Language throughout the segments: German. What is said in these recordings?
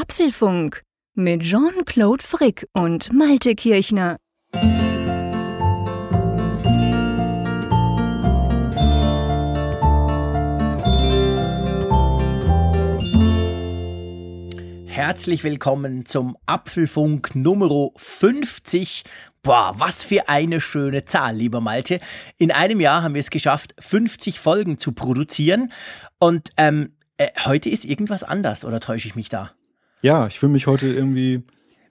Apfelfunk mit Jean-Claude Frick und Malte Kirchner. Herzlich willkommen zum Apfelfunk Nummer 50 Boah, was für eine schöne Zahl, lieber Malte. In einem Jahr haben wir es geschafft, 50 Folgen zu produzieren. Und ähm, äh, heute ist irgendwas anders, oder täusche ich mich da? Ja, ich fühle mich heute irgendwie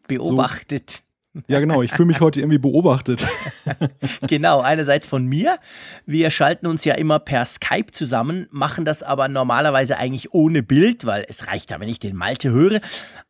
beobachtet. So ja, genau. Ich fühle mich heute irgendwie beobachtet. genau, einerseits von mir. Wir schalten uns ja immer per Skype zusammen, machen das aber normalerweise eigentlich ohne Bild, weil es reicht ja, wenn ich den Malte höre.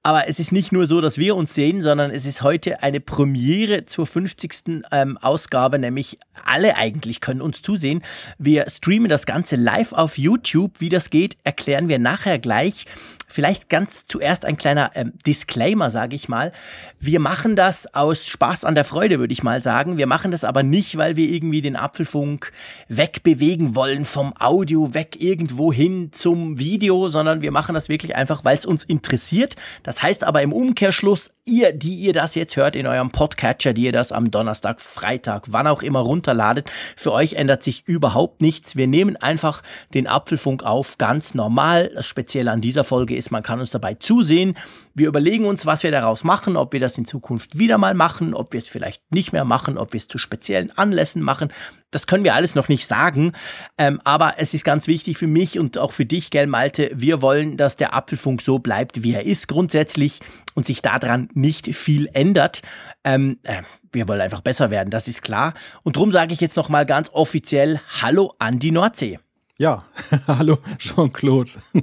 Aber es ist nicht nur so, dass wir uns sehen, sondern es ist heute eine Premiere zur 50. Ähm, Ausgabe, nämlich alle eigentlich können uns zusehen. Wir streamen das Ganze live auf YouTube. Wie das geht, erklären wir nachher gleich. Vielleicht ganz zuerst ein kleiner ähm, Disclaimer, sage ich mal. Wir machen das aus Spaß an der Freude, würde ich mal sagen. Wir machen das aber nicht, weil wir irgendwie den Apfelfunk wegbewegen wollen vom Audio weg irgendwo hin zum Video, sondern wir machen das wirklich einfach, weil es uns interessiert. Das heißt aber im Umkehrschluss, ihr, die ihr das jetzt hört in eurem Podcatcher, die ihr das am Donnerstag, Freitag, wann auch immer runterladet, für euch ändert sich überhaupt nichts. Wir nehmen einfach den Apfelfunk auf, ganz normal. Das Spezielle an dieser Folge ist, man kann uns dabei zusehen. Wir überlegen uns, was wir daraus machen, ob wir das in Zukunft wieder mal machen, ob wir es vielleicht nicht mehr machen, ob wir es zu speziellen Anlässen machen. Das können wir alles noch nicht sagen, ähm, aber es ist ganz wichtig für mich und auch für dich, gell, Malte. Wir wollen, dass der Apfelfunk so bleibt, wie er ist grundsätzlich und sich daran nicht viel ändert. Ähm, äh, wir wollen einfach besser werden, das ist klar. Und darum sage ich jetzt noch mal ganz offiziell Hallo an die Nordsee. Ja, hallo Jean-Claude.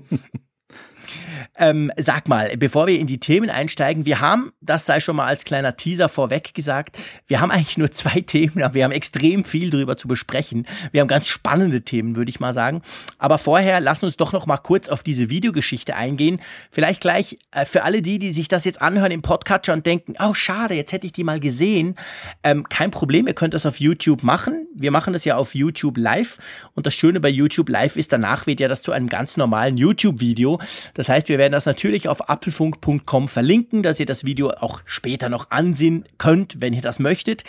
Ähm, sag mal, bevor wir in die Themen einsteigen, wir haben, das sei schon mal als kleiner Teaser vorweg gesagt, wir haben eigentlich nur zwei Themen, aber wir haben extrem viel drüber zu besprechen. Wir haben ganz spannende Themen, würde ich mal sagen. Aber vorher lass uns doch noch mal kurz auf diese Videogeschichte eingehen. Vielleicht gleich äh, für alle die, die sich das jetzt anhören im Podcatcher und denken, oh schade, jetzt hätte ich die mal gesehen. Ähm, kein Problem, ihr könnt das auf YouTube machen. Wir machen das ja auf YouTube live. Und das Schöne bei YouTube live ist, danach wird ja das zu einem ganz normalen YouTube-Video. Das heißt, wir werden werden das natürlich auf apfelfunk.com verlinken, dass ihr das Video auch später noch ansehen könnt, wenn ihr das möchtet.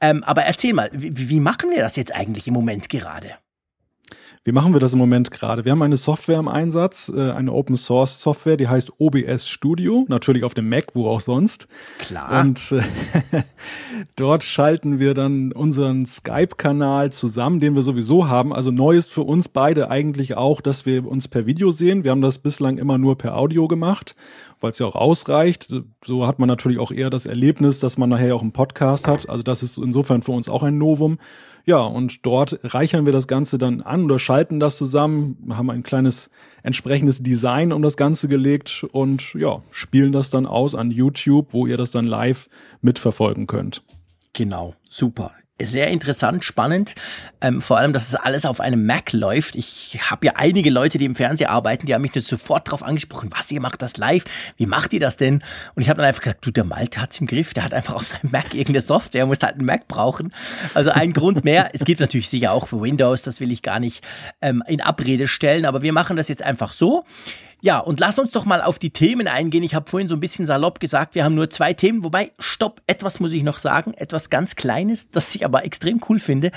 Ähm, aber erzähl mal, wie, wie machen wir das jetzt eigentlich im Moment gerade? Wie machen wir das im Moment gerade? Wir haben eine Software im Einsatz, äh, eine Open Source Software, die heißt OBS Studio, natürlich auf dem Mac, wo auch sonst. Klar. Und äh, dort schalten wir dann unseren Skype-Kanal zusammen, den wir sowieso haben. Also neu ist für uns beide eigentlich auch, dass wir uns per Video sehen. Wir haben das bislang immer nur per Audio gemacht, weil es ja auch ausreicht. So hat man natürlich auch eher das Erlebnis, dass man nachher auch einen Podcast hat. Also das ist insofern für uns auch ein Novum. Ja, und dort reichern wir das Ganze dann an oder schalten das zusammen, haben ein kleines entsprechendes Design um das Ganze gelegt und ja, spielen das dann aus an YouTube, wo ihr das dann live mitverfolgen könnt. Genau, super sehr interessant, spannend. Ähm, vor allem, dass es alles auf einem Mac läuft. Ich habe ja einige Leute, die im Fernsehen arbeiten, die haben mich sofort darauf angesprochen, was, ihr macht das live? Wie macht ihr das denn? Und ich habe dann einfach gesagt, du, der Malte hat's im Griff, der hat einfach auf seinem Mac irgendeine Software, muss halt einen Mac brauchen. Also ein Grund mehr. Es gibt natürlich sicher auch für Windows, das will ich gar nicht ähm, in Abrede stellen, aber wir machen das jetzt einfach so. Ja, und lass uns doch mal auf die Themen eingehen. Ich habe vorhin so ein bisschen salopp gesagt, wir haben nur zwei Themen. Wobei, stopp, etwas muss ich noch sagen, etwas ganz Kleines, das ich aber extrem cool finde.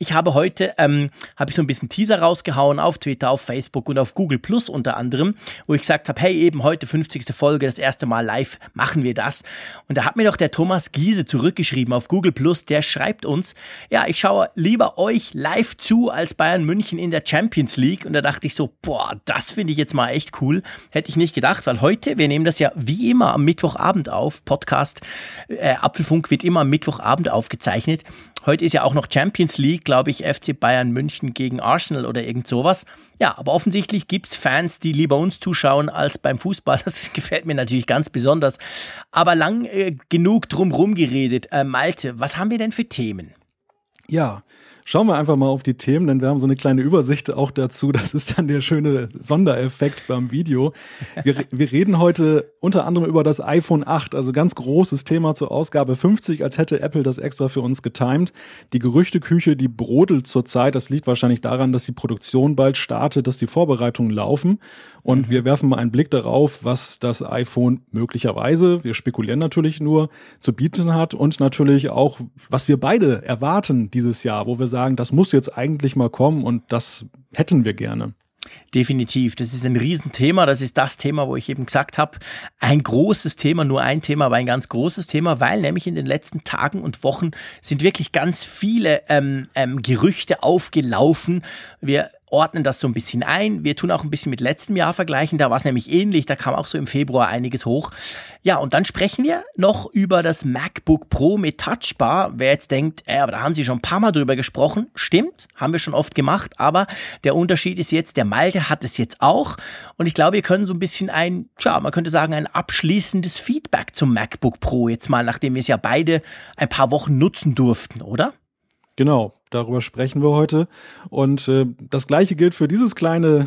Ich habe heute, ähm, habe ich so ein bisschen Teaser rausgehauen auf Twitter, auf Facebook und auf Google Plus unter anderem, wo ich gesagt habe, hey, eben heute 50. Folge, das erste Mal live, machen wir das. Und da hat mir doch der Thomas Giese zurückgeschrieben auf Google Plus, der schreibt uns, ja, ich schaue lieber euch live zu als Bayern München in der Champions League. Und da dachte ich so, boah, das finde ich jetzt mal echt cool. Hätte ich nicht gedacht, weil heute, wir nehmen das ja wie immer am Mittwochabend auf, Podcast, äh, Apfelfunk wird immer am Mittwochabend aufgezeichnet. Heute ist ja auch noch Champions League, glaube ich, FC Bayern München gegen Arsenal oder irgend sowas. Ja, aber offensichtlich gibt es Fans, die lieber uns zuschauen als beim Fußball. Das gefällt mir natürlich ganz besonders. Aber lang äh, genug drumherum geredet. Äh, Malte, was haben wir denn für Themen? Ja, schauen wir einfach mal auf die Themen, denn wir haben so eine kleine Übersicht auch dazu. Das ist dann der schöne Sondereffekt beim Video. Wir, wir reden heute unter anderem über das iPhone 8, also ganz großes Thema zur Ausgabe 50, als hätte Apple das extra für uns getimed. Die Gerüchteküche, die brodelt zurzeit. Das liegt wahrscheinlich daran, dass die Produktion bald startet, dass die Vorbereitungen laufen. Und mhm. wir werfen mal einen Blick darauf, was das iPhone möglicherweise, wir spekulieren natürlich nur, zu bieten hat und natürlich auch, was wir beide erwarten dieses Jahr, wo wir sagen, das muss jetzt eigentlich mal kommen und das hätten wir gerne. Definitiv. Das ist ein Riesenthema. Das ist das Thema, wo ich eben gesagt habe, ein großes Thema, nur ein Thema, aber ein ganz großes Thema, weil nämlich in den letzten Tagen und Wochen sind wirklich ganz viele ähm, ähm, Gerüchte aufgelaufen. Wir ordnen das so ein bisschen ein. Wir tun auch ein bisschen mit letztem Jahr vergleichen. Da war es nämlich ähnlich. Da kam auch so im Februar einiges hoch. Ja, und dann sprechen wir noch über das MacBook Pro mit Touchbar. Wer jetzt denkt, äh, aber da haben Sie schon ein paar Mal drüber gesprochen. Stimmt, haben wir schon oft gemacht. Aber der Unterschied ist jetzt, der Malte hat es jetzt auch. Und ich glaube, wir können so ein bisschen ein, tja, man könnte sagen, ein abschließendes Feedback zum MacBook Pro jetzt mal, nachdem wir es ja beide ein paar Wochen nutzen durften, oder? Genau, darüber sprechen wir heute. Und äh, das gleiche gilt für dieses kleine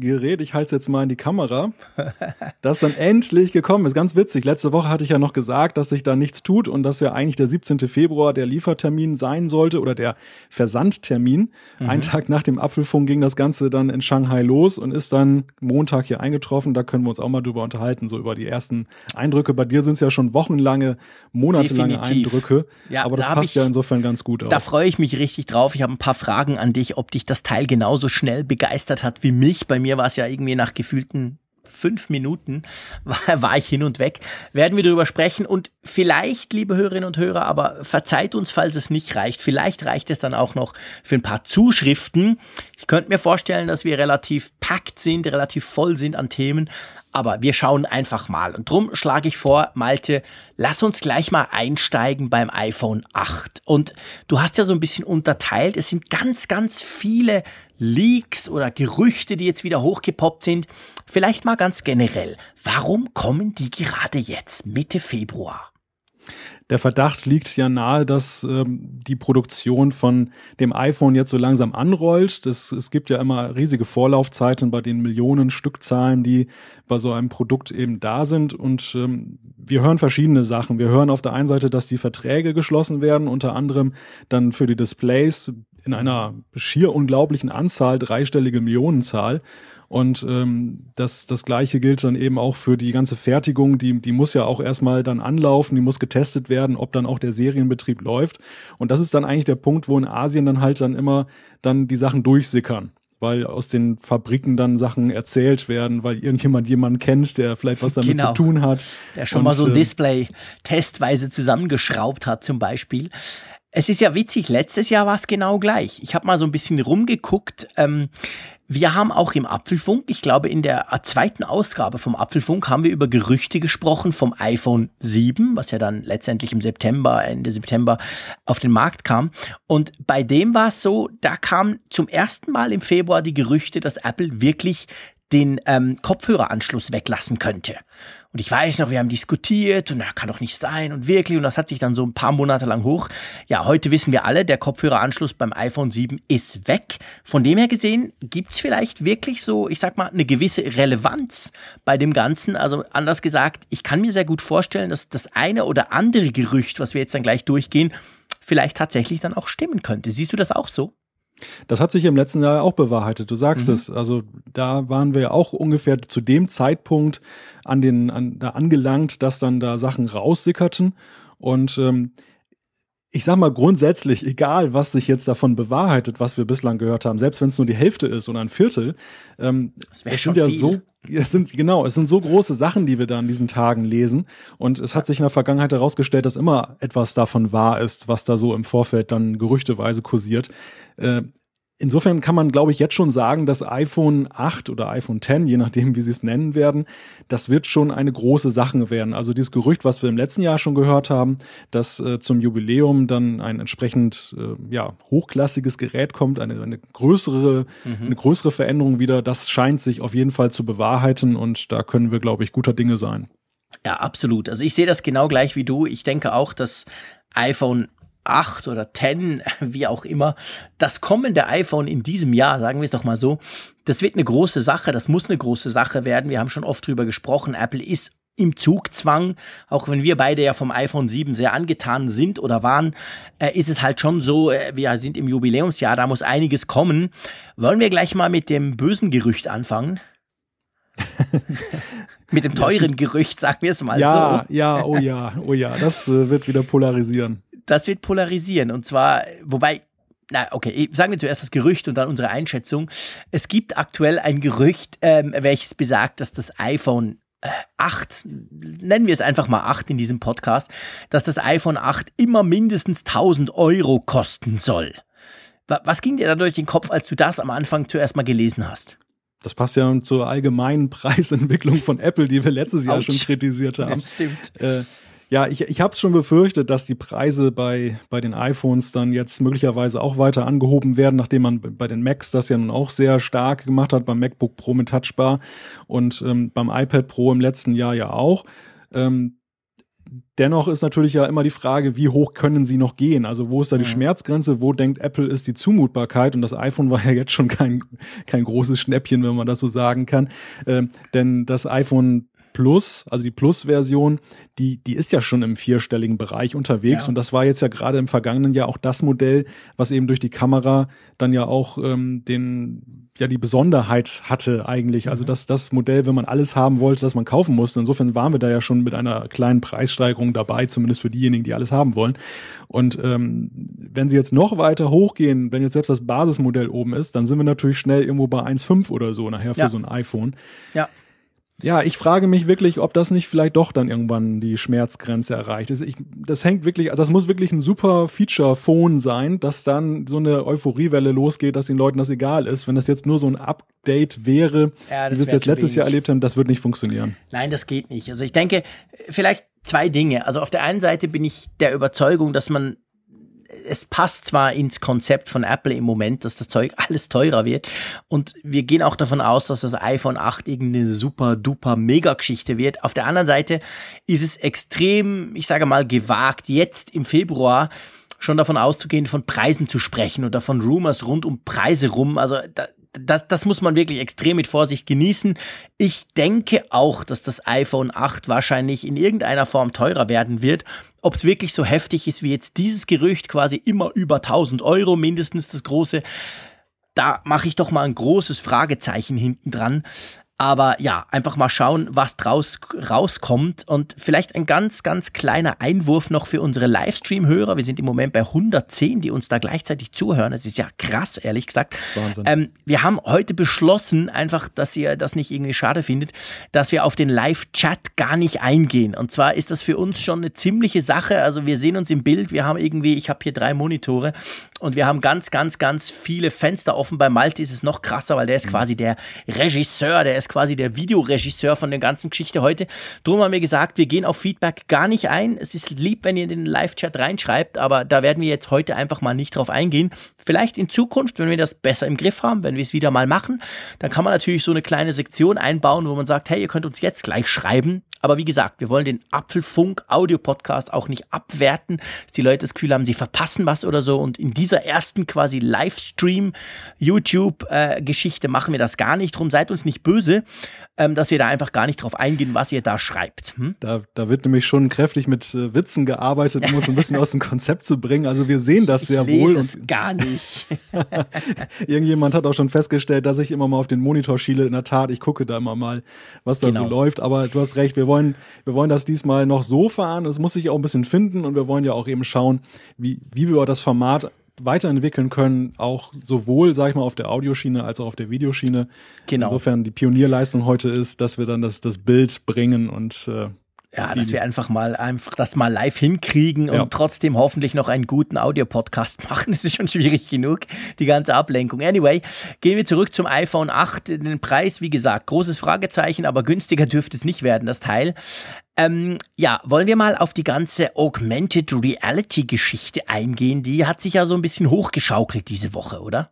Gerät, ich halte es jetzt mal in die Kamera, das dann endlich gekommen ist. Ganz witzig. Letzte Woche hatte ich ja noch gesagt, dass sich da nichts tut und dass ja eigentlich der 17. Februar der Liefertermin sein sollte oder der Versandtermin. Mhm. Ein Tag nach dem Apfelfunk ging das Ganze dann in Shanghai los und ist dann Montag hier eingetroffen. Da können wir uns auch mal drüber unterhalten, so über die ersten Eindrücke. Bei dir sind es ja schon wochenlange, monatelange Definitiv. Eindrücke. Ja, aber das da passt ich, ja insofern ganz gut auch. Da freue ich mich richtig drauf. Ich habe ein paar Fragen an dich, ob dich das Teil genauso schnell begeistert hat wie mich. Bei mir mir war es ja irgendwie nach gefühlten fünf Minuten war, war, ich hin und weg. Werden wir darüber sprechen und vielleicht, liebe Hörerinnen und Hörer, aber verzeiht uns, falls es nicht reicht. Vielleicht reicht es dann auch noch für ein paar Zuschriften. Ich könnte mir vorstellen, dass wir relativ packt sind, relativ voll sind an Themen, aber wir schauen einfach mal. Und drum schlage ich vor, Malte, lass uns gleich mal einsteigen beim iPhone 8. Und du hast ja so ein bisschen unterteilt. Es sind ganz, ganz viele Leaks oder Gerüchte, die jetzt wieder hochgepoppt sind. Vielleicht mal ganz generell. Warum kommen die gerade jetzt, Mitte Februar? Der Verdacht liegt ja nahe, dass ähm, die Produktion von dem iPhone jetzt so langsam anrollt. Das, es gibt ja immer riesige Vorlaufzeiten bei den Millionen Stückzahlen, die bei so einem Produkt eben da sind. Und ähm, wir hören verschiedene Sachen. Wir hören auf der einen Seite, dass die Verträge geschlossen werden, unter anderem dann für die Displays in einer schier unglaublichen Anzahl, dreistellige Millionenzahl. Und ähm, das, das gleiche gilt dann eben auch für die ganze Fertigung. Die, die muss ja auch erstmal dann anlaufen, die muss getestet werden, ob dann auch der Serienbetrieb läuft. Und das ist dann eigentlich der Punkt, wo in Asien dann halt dann immer dann die Sachen durchsickern weil aus den Fabriken dann Sachen erzählt werden, weil irgendjemand jemanden kennt, der vielleicht was damit genau. zu tun hat. Der schon und, mal so ein äh, Display testweise zusammengeschraubt hat zum Beispiel. Es ist ja witzig, letztes Jahr war es genau gleich. Ich habe mal so ein bisschen rumgeguckt. Ähm, wir haben auch im Apfelfunk, ich glaube in der zweiten Ausgabe vom Apfelfunk haben wir über Gerüchte gesprochen vom iPhone 7, was ja dann letztendlich im September, Ende September auf den Markt kam. Und bei dem war es so, da kam zum ersten Mal im Februar die Gerüchte, dass Apple wirklich den ähm, Kopfhöreranschluss weglassen könnte. Und ich weiß noch, wir haben diskutiert und er kann doch nicht sein und wirklich. Und das hat sich dann so ein paar Monate lang hoch. Ja, heute wissen wir alle, der Kopfhöreranschluss beim iPhone 7 ist weg. Von dem her gesehen, gibt's vielleicht wirklich so, ich sag mal, eine gewisse Relevanz bei dem Ganzen. Also anders gesagt, ich kann mir sehr gut vorstellen, dass das eine oder andere Gerücht, was wir jetzt dann gleich durchgehen, vielleicht tatsächlich dann auch stimmen könnte. Siehst du das auch so? Das hat sich im letzten Jahr auch bewahrheitet. Du sagst mhm. es. Also da waren wir ja auch ungefähr zu dem Zeitpunkt an den an, da angelangt, dass dann da Sachen raussickerten. Und ähm, ich sag mal grundsätzlich, egal was sich jetzt davon bewahrheitet, was wir bislang gehört haben, selbst wenn es nur die Hälfte ist oder ein Viertel, ähm, das es sind ja viel. so, es sind genau, es sind so große Sachen, die wir da in diesen Tagen lesen. Und es hat sich in der Vergangenheit herausgestellt, dass immer etwas davon wahr ist, was da so im Vorfeld dann gerüchteweise kursiert. Äh, Insofern kann man, glaube ich, jetzt schon sagen, dass iPhone 8 oder iPhone 10, je nachdem, wie sie es nennen werden, das wird schon eine große Sache werden. Also dieses Gerücht, was wir im letzten Jahr schon gehört haben, dass äh, zum Jubiläum dann ein entsprechend äh, ja, hochklassiges Gerät kommt, eine, eine größere, mhm. eine größere Veränderung wieder, das scheint sich auf jeden Fall zu bewahrheiten und da können wir, glaube ich, guter Dinge sein. Ja, absolut. Also ich sehe das genau gleich wie du. Ich denke auch, dass iPhone 8 oder 10, wie auch immer, das kommende iPhone in diesem Jahr, sagen wir es doch mal so, das wird eine große Sache, das muss eine große Sache werden. Wir haben schon oft drüber gesprochen, Apple ist im Zugzwang, auch wenn wir beide ja vom iPhone 7 sehr angetan sind oder waren, äh, ist es halt schon so, äh, wir sind im Jubiläumsjahr, da muss einiges kommen. Wollen wir gleich mal mit dem bösen Gerücht anfangen? mit dem teuren Gerücht, sagen wir es mal ja, so. Ja, oh ja, oh ja, das äh, wird wieder polarisieren. Das wird polarisieren und zwar, wobei na, okay, sagen wir zuerst das Gerücht und dann unsere Einschätzung. Es gibt aktuell ein Gerücht, ähm, welches besagt, dass das iPhone 8, nennen wir es einfach mal 8 in diesem Podcast, dass das iPhone 8 immer mindestens 1000 Euro kosten soll. Was ging dir da durch den Kopf, als du das am Anfang zuerst mal gelesen hast? Das passt ja zur allgemeinen Preisentwicklung von Apple, die wir letztes Jahr schon kritisiert haben. Ja, stimmt. Äh, ja, ich, ich habe es schon befürchtet, dass die Preise bei, bei den iPhones dann jetzt möglicherweise auch weiter angehoben werden, nachdem man bei den Macs das ja nun auch sehr stark gemacht hat, beim MacBook Pro mit Touchbar und ähm, beim iPad Pro im letzten Jahr ja auch. Ähm, dennoch ist natürlich ja immer die Frage, wie hoch können sie noch gehen? Also wo ist da die ja. Schmerzgrenze? Wo denkt Apple ist die Zumutbarkeit? Und das iPhone war ja jetzt schon kein, kein großes Schnäppchen, wenn man das so sagen kann. Ähm, denn das iPhone Plus, also die Plus-Version, die, die ist ja schon im vierstelligen Bereich unterwegs. Ja. Und das war jetzt ja gerade im vergangenen Jahr auch das Modell, was eben durch die Kamera dann ja auch ähm, den, ja, die Besonderheit hatte eigentlich. Also mhm. dass das Modell, wenn man alles haben wollte, das man kaufen musste. Insofern waren wir da ja schon mit einer kleinen Preissteigerung dabei, zumindest für diejenigen, die alles haben wollen. Und ähm, wenn sie jetzt noch weiter hochgehen, wenn jetzt selbst das Basismodell oben ist, dann sind wir natürlich schnell irgendwo bei 1,5 oder so nachher für ja. so ein iPhone. Ja. Ja, ich frage mich wirklich, ob das nicht vielleicht doch dann irgendwann die Schmerzgrenze erreicht ist. Ich, das hängt wirklich, also das muss wirklich ein super Feature-Phone sein, dass dann so eine Euphoriewelle losgeht, dass den Leuten das egal ist. Wenn das jetzt nur so ein Update wäre, ja, wie wir es jetzt letztes wenig. Jahr erlebt haben, das wird nicht funktionieren. Nein, das geht nicht. Also ich denke, vielleicht zwei Dinge. Also auf der einen Seite bin ich der Überzeugung, dass man es passt zwar ins Konzept von Apple im Moment, dass das Zeug alles teurer wird. Und wir gehen auch davon aus, dass das iPhone 8 irgendeine super duper Mega-Geschichte wird. Auf der anderen Seite ist es extrem, ich sage mal, gewagt, jetzt im Februar schon davon auszugehen, von Preisen zu sprechen oder von Rumors rund um Preise rum. Also da, das, das muss man wirklich extrem mit Vorsicht genießen. Ich denke auch, dass das iPhone 8 wahrscheinlich in irgendeiner Form teurer werden wird. Ob es wirklich so heftig ist wie jetzt dieses Gerücht, quasi immer über 1000 Euro, mindestens das große, da mache ich doch mal ein großes Fragezeichen hinten dran. Aber ja, einfach mal schauen, was draus rauskommt. Und vielleicht ein ganz, ganz kleiner Einwurf noch für unsere Livestream-Hörer. Wir sind im Moment bei 110, die uns da gleichzeitig zuhören. Das ist ja krass, ehrlich gesagt. Wahnsinn. Ähm, wir haben heute beschlossen, einfach, dass ihr das nicht irgendwie schade findet, dass wir auf den Live-Chat gar nicht eingehen. Und zwar ist das für uns schon eine ziemliche Sache. Also wir sehen uns im Bild. Wir haben irgendwie, ich habe hier drei Monitore und wir haben ganz, ganz, ganz viele Fenster offen. Bei Malte ist es noch krasser, weil der ist mhm. quasi der Regisseur, der ist quasi der Videoregisseur von der ganzen Geschichte heute. Drum haben wir gesagt, wir gehen auf Feedback gar nicht ein. Es ist lieb, wenn ihr in den Live-Chat reinschreibt, aber da werden wir jetzt heute einfach mal nicht drauf eingehen. Vielleicht in Zukunft, wenn wir das besser im Griff haben, wenn wir es wieder mal machen, dann kann man natürlich so eine kleine Sektion einbauen, wo man sagt, hey, ihr könnt uns jetzt gleich schreiben. Aber wie gesagt, wir wollen den Apfelfunk Audio Podcast auch nicht abwerten, dass die Leute das Gefühl haben, sie verpassen was oder so. Und in dieser ersten quasi Livestream YouTube äh, machen wir das gar nicht. Drum seid uns nicht böse ähm, dass wir da einfach gar nicht drauf eingehen, was ihr da schreibt. Hm? Da, da wird nämlich schon kräftig mit äh, Witzen gearbeitet, um uns ein bisschen aus dem Konzept zu bringen. Also wir sehen das ich sehr lese wohl. Es gar nicht. Irgendjemand hat auch schon festgestellt, dass ich immer mal auf den Monitor schiele. In der Tat, ich gucke da immer mal, was da genau. so läuft. Aber du hast recht, wir wollen, wir wollen das diesmal noch so fahren. Es muss sich auch ein bisschen finden und wir wollen ja auch eben schauen, wie, wie wir das Format weiterentwickeln können, auch sowohl, sag ich mal, auf der Audioschiene als auch auf der Videoschiene. Genau. Insofern die Pionierleistung heute ist, dass wir dann das, das Bild bringen und äh, ja, dass wir einfach mal einfach das mal live hinkriegen und ja. trotzdem hoffentlich noch einen guten Audio-Podcast machen. Das ist schon schwierig genug, die ganze Ablenkung. Anyway, gehen wir zurück zum iPhone 8. Den Preis, wie gesagt, großes Fragezeichen, aber günstiger dürfte es nicht werden, das Teil. Ähm, ja, wollen wir mal auf die ganze Augmented Reality Geschichte eingehen? Die hat sich ja so ein bisschen hochgeschaukelt diese Woche, oder?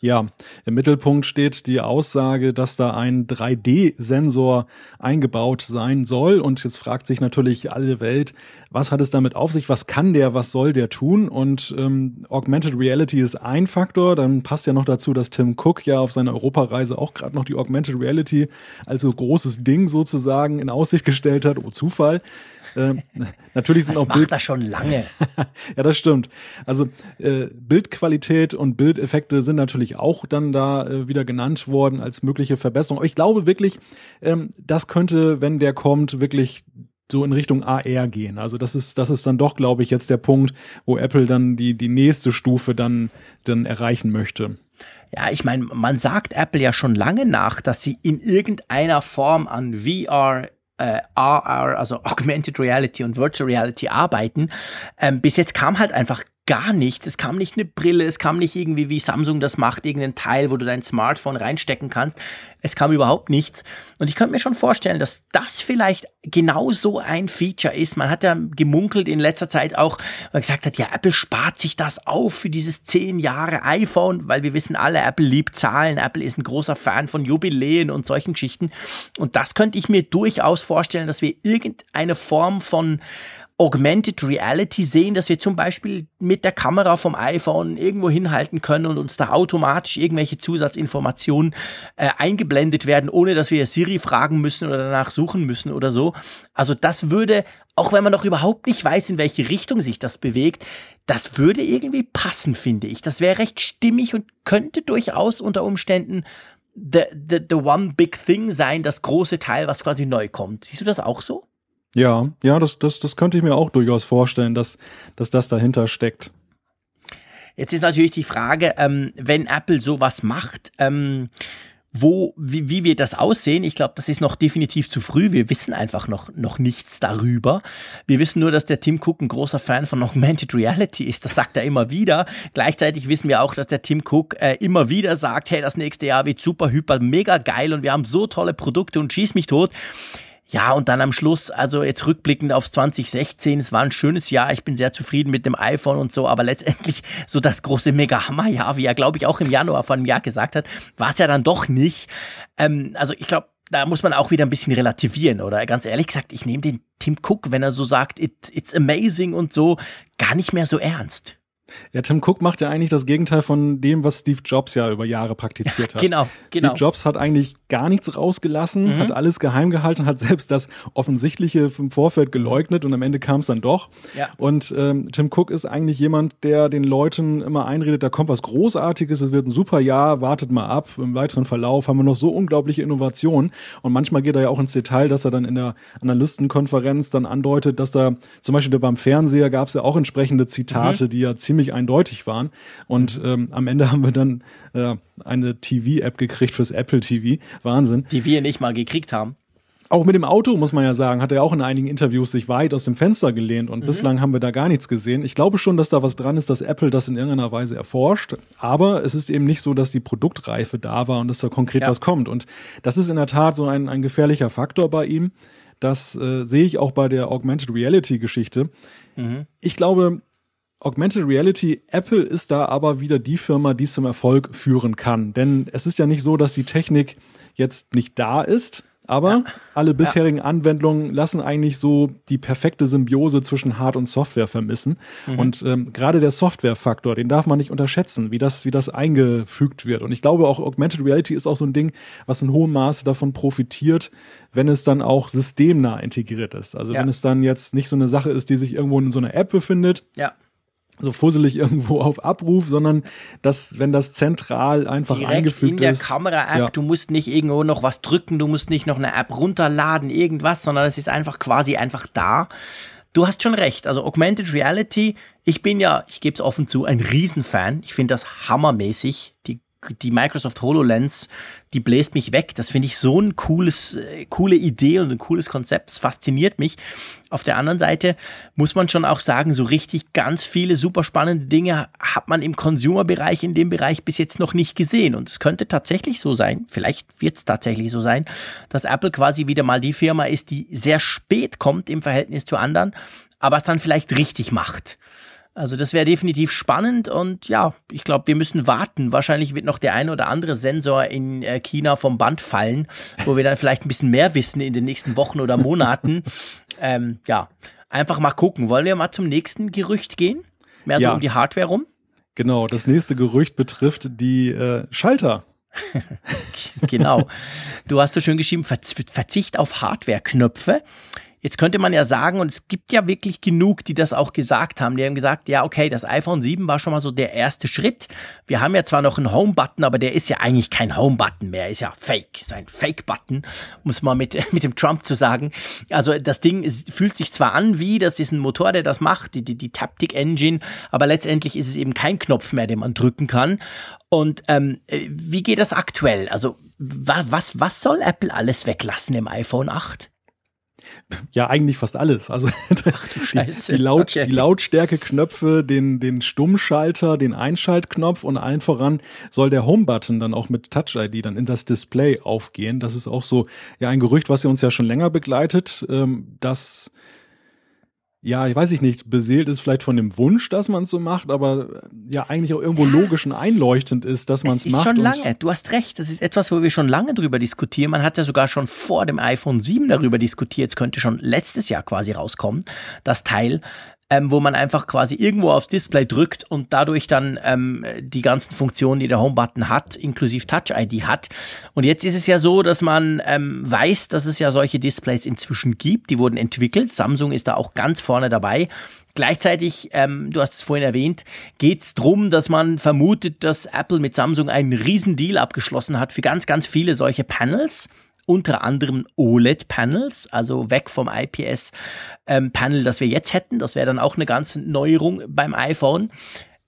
Ja, im Mittelpunkt steht die Aussage, dass da ein 3D-Sensor eingebaut sein soll. Und jetzt fragt sich natürlich alle Welt, was hat es damit auf sich? Was kann der? Was soll der tun? Und ähm, Augmented Reality ist ein Faktor. Dann passt ja noch dazu, dass Tim Cook ja auf seiner Europareise auch gerade noch die Augmented Reality als so großes Ding sozusagen in Aussicht gestellt hat. Oh, Zufall. Ähm, natürlich sind das auch macht Bild das schon lange. ja, das stimmt. Also äh, Bildqualität und Bildeffekte sind natürlich auch dann da äh, wieder genannt worden als mögliche Verbesserung. Aber ich glaube wirklich, ähm, das könnte, wenn der kommt, wirklich so in Richtung AR gehen. Also das ist, das ist dann doch, glaube ich, jetzt der Punkt, wo Apple dann die, die nächste Stufe dann, dann erreichen möchte. Ja, ich meine, man sagt Apple ja schon lange nach, dass sie in irgendeiner Form an VR äh, AR, also Augmented Reality und Virtual Reality arbeiten. Ähm, bis jetzt kam halt einfach gar nichts. Es kam nicht eine Brille, es kam nicht irgendwie, wie Samsung das macht, irgendein Teil, wo du dein Smartphone reinstecken kannst. Es kam überhaupt nichts. Und ich könnte mir schon vorstellen, dass das vielleicht genau so ein Feature ist. Man hat ja gemunkelt in letzter Zeit auch, man gesagt hat, ja, Apple spart sich das auf für dieses zehn Jahre iPhone, weil wir wissen alle, Apple liebt Zahlen. Apple ist ein großer Fan von Jubiläen und solchen Geschichten. Und das könnte ich mir durchaus vorstellen, dass wir irgendeine Form von Augmented Reality sehen, dass wir zum Beispiel mit der Kamera vom iPhone irgendwo hinhalten können und uns da automatisch irgendwelche Zusatzinformationen äh, eingeblendet werden, ohne dass wir Siri fragen müssen oder danach suchen müssen oder so. Also das würde, auch wenn man noch überhaupt nicht weiß, in welche Richtung sich das bewegt, das würde irgendwie passen, finde ich. Das wäre recht stimmig und könnte durchaus unter Umständen the, the, the one big thing sein, das große Teil, was quasi neu kommt. Siehst du das auch so? Ja, ja, das, das, das könnte ich mir auch durchaus vorstellen, dass, dass das dahinter steckt. Jetzt ist natürlich die Frage, ähm, wenn Apple sowas macht, ähm, wo, wie, wie wird das aussehen? Ich glaube, das ist noch definitiv zu früh. Wir wissen einfach noch, noch nichts darüber. Wir wissen nur, dass der Tim Cook ein großer Fan von Augmented Reality ist. Das sagt er immer wieder. Gleichzeitig wissen wir auch, dass der Tim Cook äh, immer wieder sagt, hey, das nächste Jahr wird super, hyper, mega geil und wir haben so tolle Produkte und schieß mich tot. Ja, und dann am Schluss, also jetzt rückblickend auf 2016, es war ein schönes Jahr, ich bin sehr zufrieden mit dem iPhone und so, aber letztendlich so das große Mega-Hammer-Jahr, wie er, glaube ich, auch im Januar von einem Jahr gesagt hat, war es ja dann doch nicht. Ähm, also ich glaube, da muss man auch wieder ein bisschen relativieren, oder? Ganz ehrlich gesagt, ich nehme den Tim Cook, wenn er so sagt, it, it's amazing und so, gar nicht mehr so ernst. Ja, Tim Cook macht ja eigentlich das Gegenteil von dem, was Steve Jobs ja über Jahre praktiziert hat. Genau, genau. Steve Jobs hat eigentlich gar nichts rausgelassen, mhm. hat alles geheim gehalten, hat selbst das Offensichtliche im Vorfeld geleugnet und am Ende kam es dann doch. Ja. Und ähm, Tim Cook ist eigentlich jemand, der den Leuten immer einredet, da kommt was Großartiges, es wird ein super Jahr, wartet mal ab. Im weiteren Verlauf haben wir noch so unglaubliche Innovationen. Und manchmal geht er ja auch ins Detail, dass er dann in der Analystenkonferenz dann andeutet, dass da zum Beispiel beim Fernseher gab es ja auch entsprechende Zitate, mhm. die ja ziemlich ziemlich eindeutig waren. Und ähm, am Ende haben wir dann äh, eine TV-App gekriegt fürs Apple TV. Wahnsinn. Die wir nicht mal gekriegt haben. Auch mit dem Auto, muss man ja sagen, hat er auch in einigen Interviews sich weit aus dem Fenster gelehnt und mhm. bislang haben wir da gar nichts gesehen. Ich glaube schon, dass da was dran ist, dass Apple das in irgendeiner Weise erforscht, aber es ist eben nicht so, dass die Produktreife da war und dass da konkret ja. was kommt. Und das ist in der Tat so ein, ein gefährlicher Faktor bei ihm. Das äh, sehe ich auch bei der Augmented Reality Geschichte. Mhm. Ich glaube, Augmented Reality, Apple ist da aber wieder die Firma, die es zum Erfolg führen kann. Denn es ist ja nicht so, dass die Technik jetzt nicht da ist, aber ja. alle bisherigen ja. Anwendungen lassen eigentlich so die perfekte Symbiose zwischen Hard- und Software vermissen. Mhm. Und ähm, gerade der Softwarefaktor, den darf man nicht unterschätzen, wie das, wie das eingefügt wird. Und ich glaube auch Augmented Reality ist auch so ein Ding, was in hohem Maße davon profitiert, wenn es dann auch systemnah integriert ist. Also ja. wenn es dann jetzt nicht so eine Sache ist, die sich irgendwo in so einer App befindet. Ja so fusselig irgendwo auf Abruf, sondern dass, wenn das zentral einfach Direkt eingefügt in der ist. Kamera-App, ja. du musst nicht irgendwo noch was drücken, du musst nicht noch eine App runterladen, irgendwas, sondern es ist einfach quasi einfach da. Du hast schon recht. Also Augmented Reality, ich bin ja, ich gebe es offen zu, ein Riesenfan. Ich finde das hammermäßig. Die die Microsoft HoloLens, die bläst mich weg. Das finde ich so ein cooles, äh, coole Idee und ein cooles Konzept. Das fasziniert mich. Auf der anderen Seite muss man schon auch sagen, so richtig ganz viele super spannende Dinge hat man im Consumer-Bereich, in dem Bereich bis jetzt noch nicht gesehen. Und es könnte tatsächlich so sein, vielleicht wird es tatsächlich so sein, dass Apple quasi wieder mal die Firma ist, die sehr spät kommt im Verhältnis zu anderen, aber es dann vielleicht richtig macht. Also das wäre definitiv spannend und ja, ich glaube, wir müssen warten. Wahrscheinlich wird noch der eine oder andere Sensor in äh, China vom Band fallen, wo wir dann vielleicht ein bisschen mehr wissen in den nächsten Wochen oder Monaten. ähm, ja, einfach mal gucken. Wollen wir mal zum nächsten Gerücht gehen? Mehr so ja. um die Hardware rum? Genau, das nächste Gerücht betrifft die äh, Schalter. genau. Du hast so schön geschrieben, Verzicht auf Hardware-Knöpfe. Jetzt könnte man ja sagen, und es gibt ja wirklich genug, die das auch gesagt haben, die haben gesagt, ja, okay, das iPhone 7 war schon mal so der erste Schritt. Wir haben ja zwar noch einen Home-Button, aber der ist ja eigentlich kein Home-Button mehr, ist ja Fake, ist ein Fake-Button, um es mal mit, mit dem Trump zu sagen. Also das Ding ist, fühlt sich zwar an wie, das ist ein Motor, der das macht, die, die, die Taptic Engine, aber letztendlich ist es eben kein Knopf mehr, den man drücken kann. Und ähm, wie geht das aktuell? Also was, was soll Apple alles weglassen im iPhone 8? Ja, eigentlich fast alles. Also Ach, du Scheiße. Die, die, Laut, okay. die Lautstärke-Knöpfe, den, den Stummschalter, den Einschaltknopf und allen voran soll der Home-Button dann auch mit Touch-ID dann in das Display aufgehen. Das ist auch so ja ein Gerücht, was ja uns ja schon länger begleitet, ähm, dass ja, ich weiß ich nicht, beseelt ist vielleicht von dem Wunsch, dass man es so macht, aber äh, ja eigentlich auch irgendwo logisch und einleuchtend ist, dass man es macht. Das ist schon lange, du hast recht, das ist etwas, wo wir schon lange drüber diskutieren. Man hat ja sogar schon vor dem iPhone 7 darüber diskutiert, es könnte schon letztes Jahr quasi rauskommen, das Teil ähm, wo man einfach quasi irgendwo aufs Display drückt und dadurch dann ähm, die ganzen Funktionen, die der Home-Button hat, inklusive Touch-ID hat. Und jetzt ist es ja so, dass man ähm, weiß, dass es ja solche Displays inzwischen gibt. Die wurden entwickelt. Samsung ist da auch ganz vorne dabei. Gleichzeitig, ähm, du hast es vorhin erwähnt, geht es darum, dass man vermutet, dass Apple mit Samsung einen Riesendeal abgeschlossen hat für ganz, ganz viele solche Panels unter anderem OLED-Panels, also weg vom IPS-Panel, ähm, das wir jetzt hätten. Das wäre dann auch eine ganze Neuerung beim iPhone.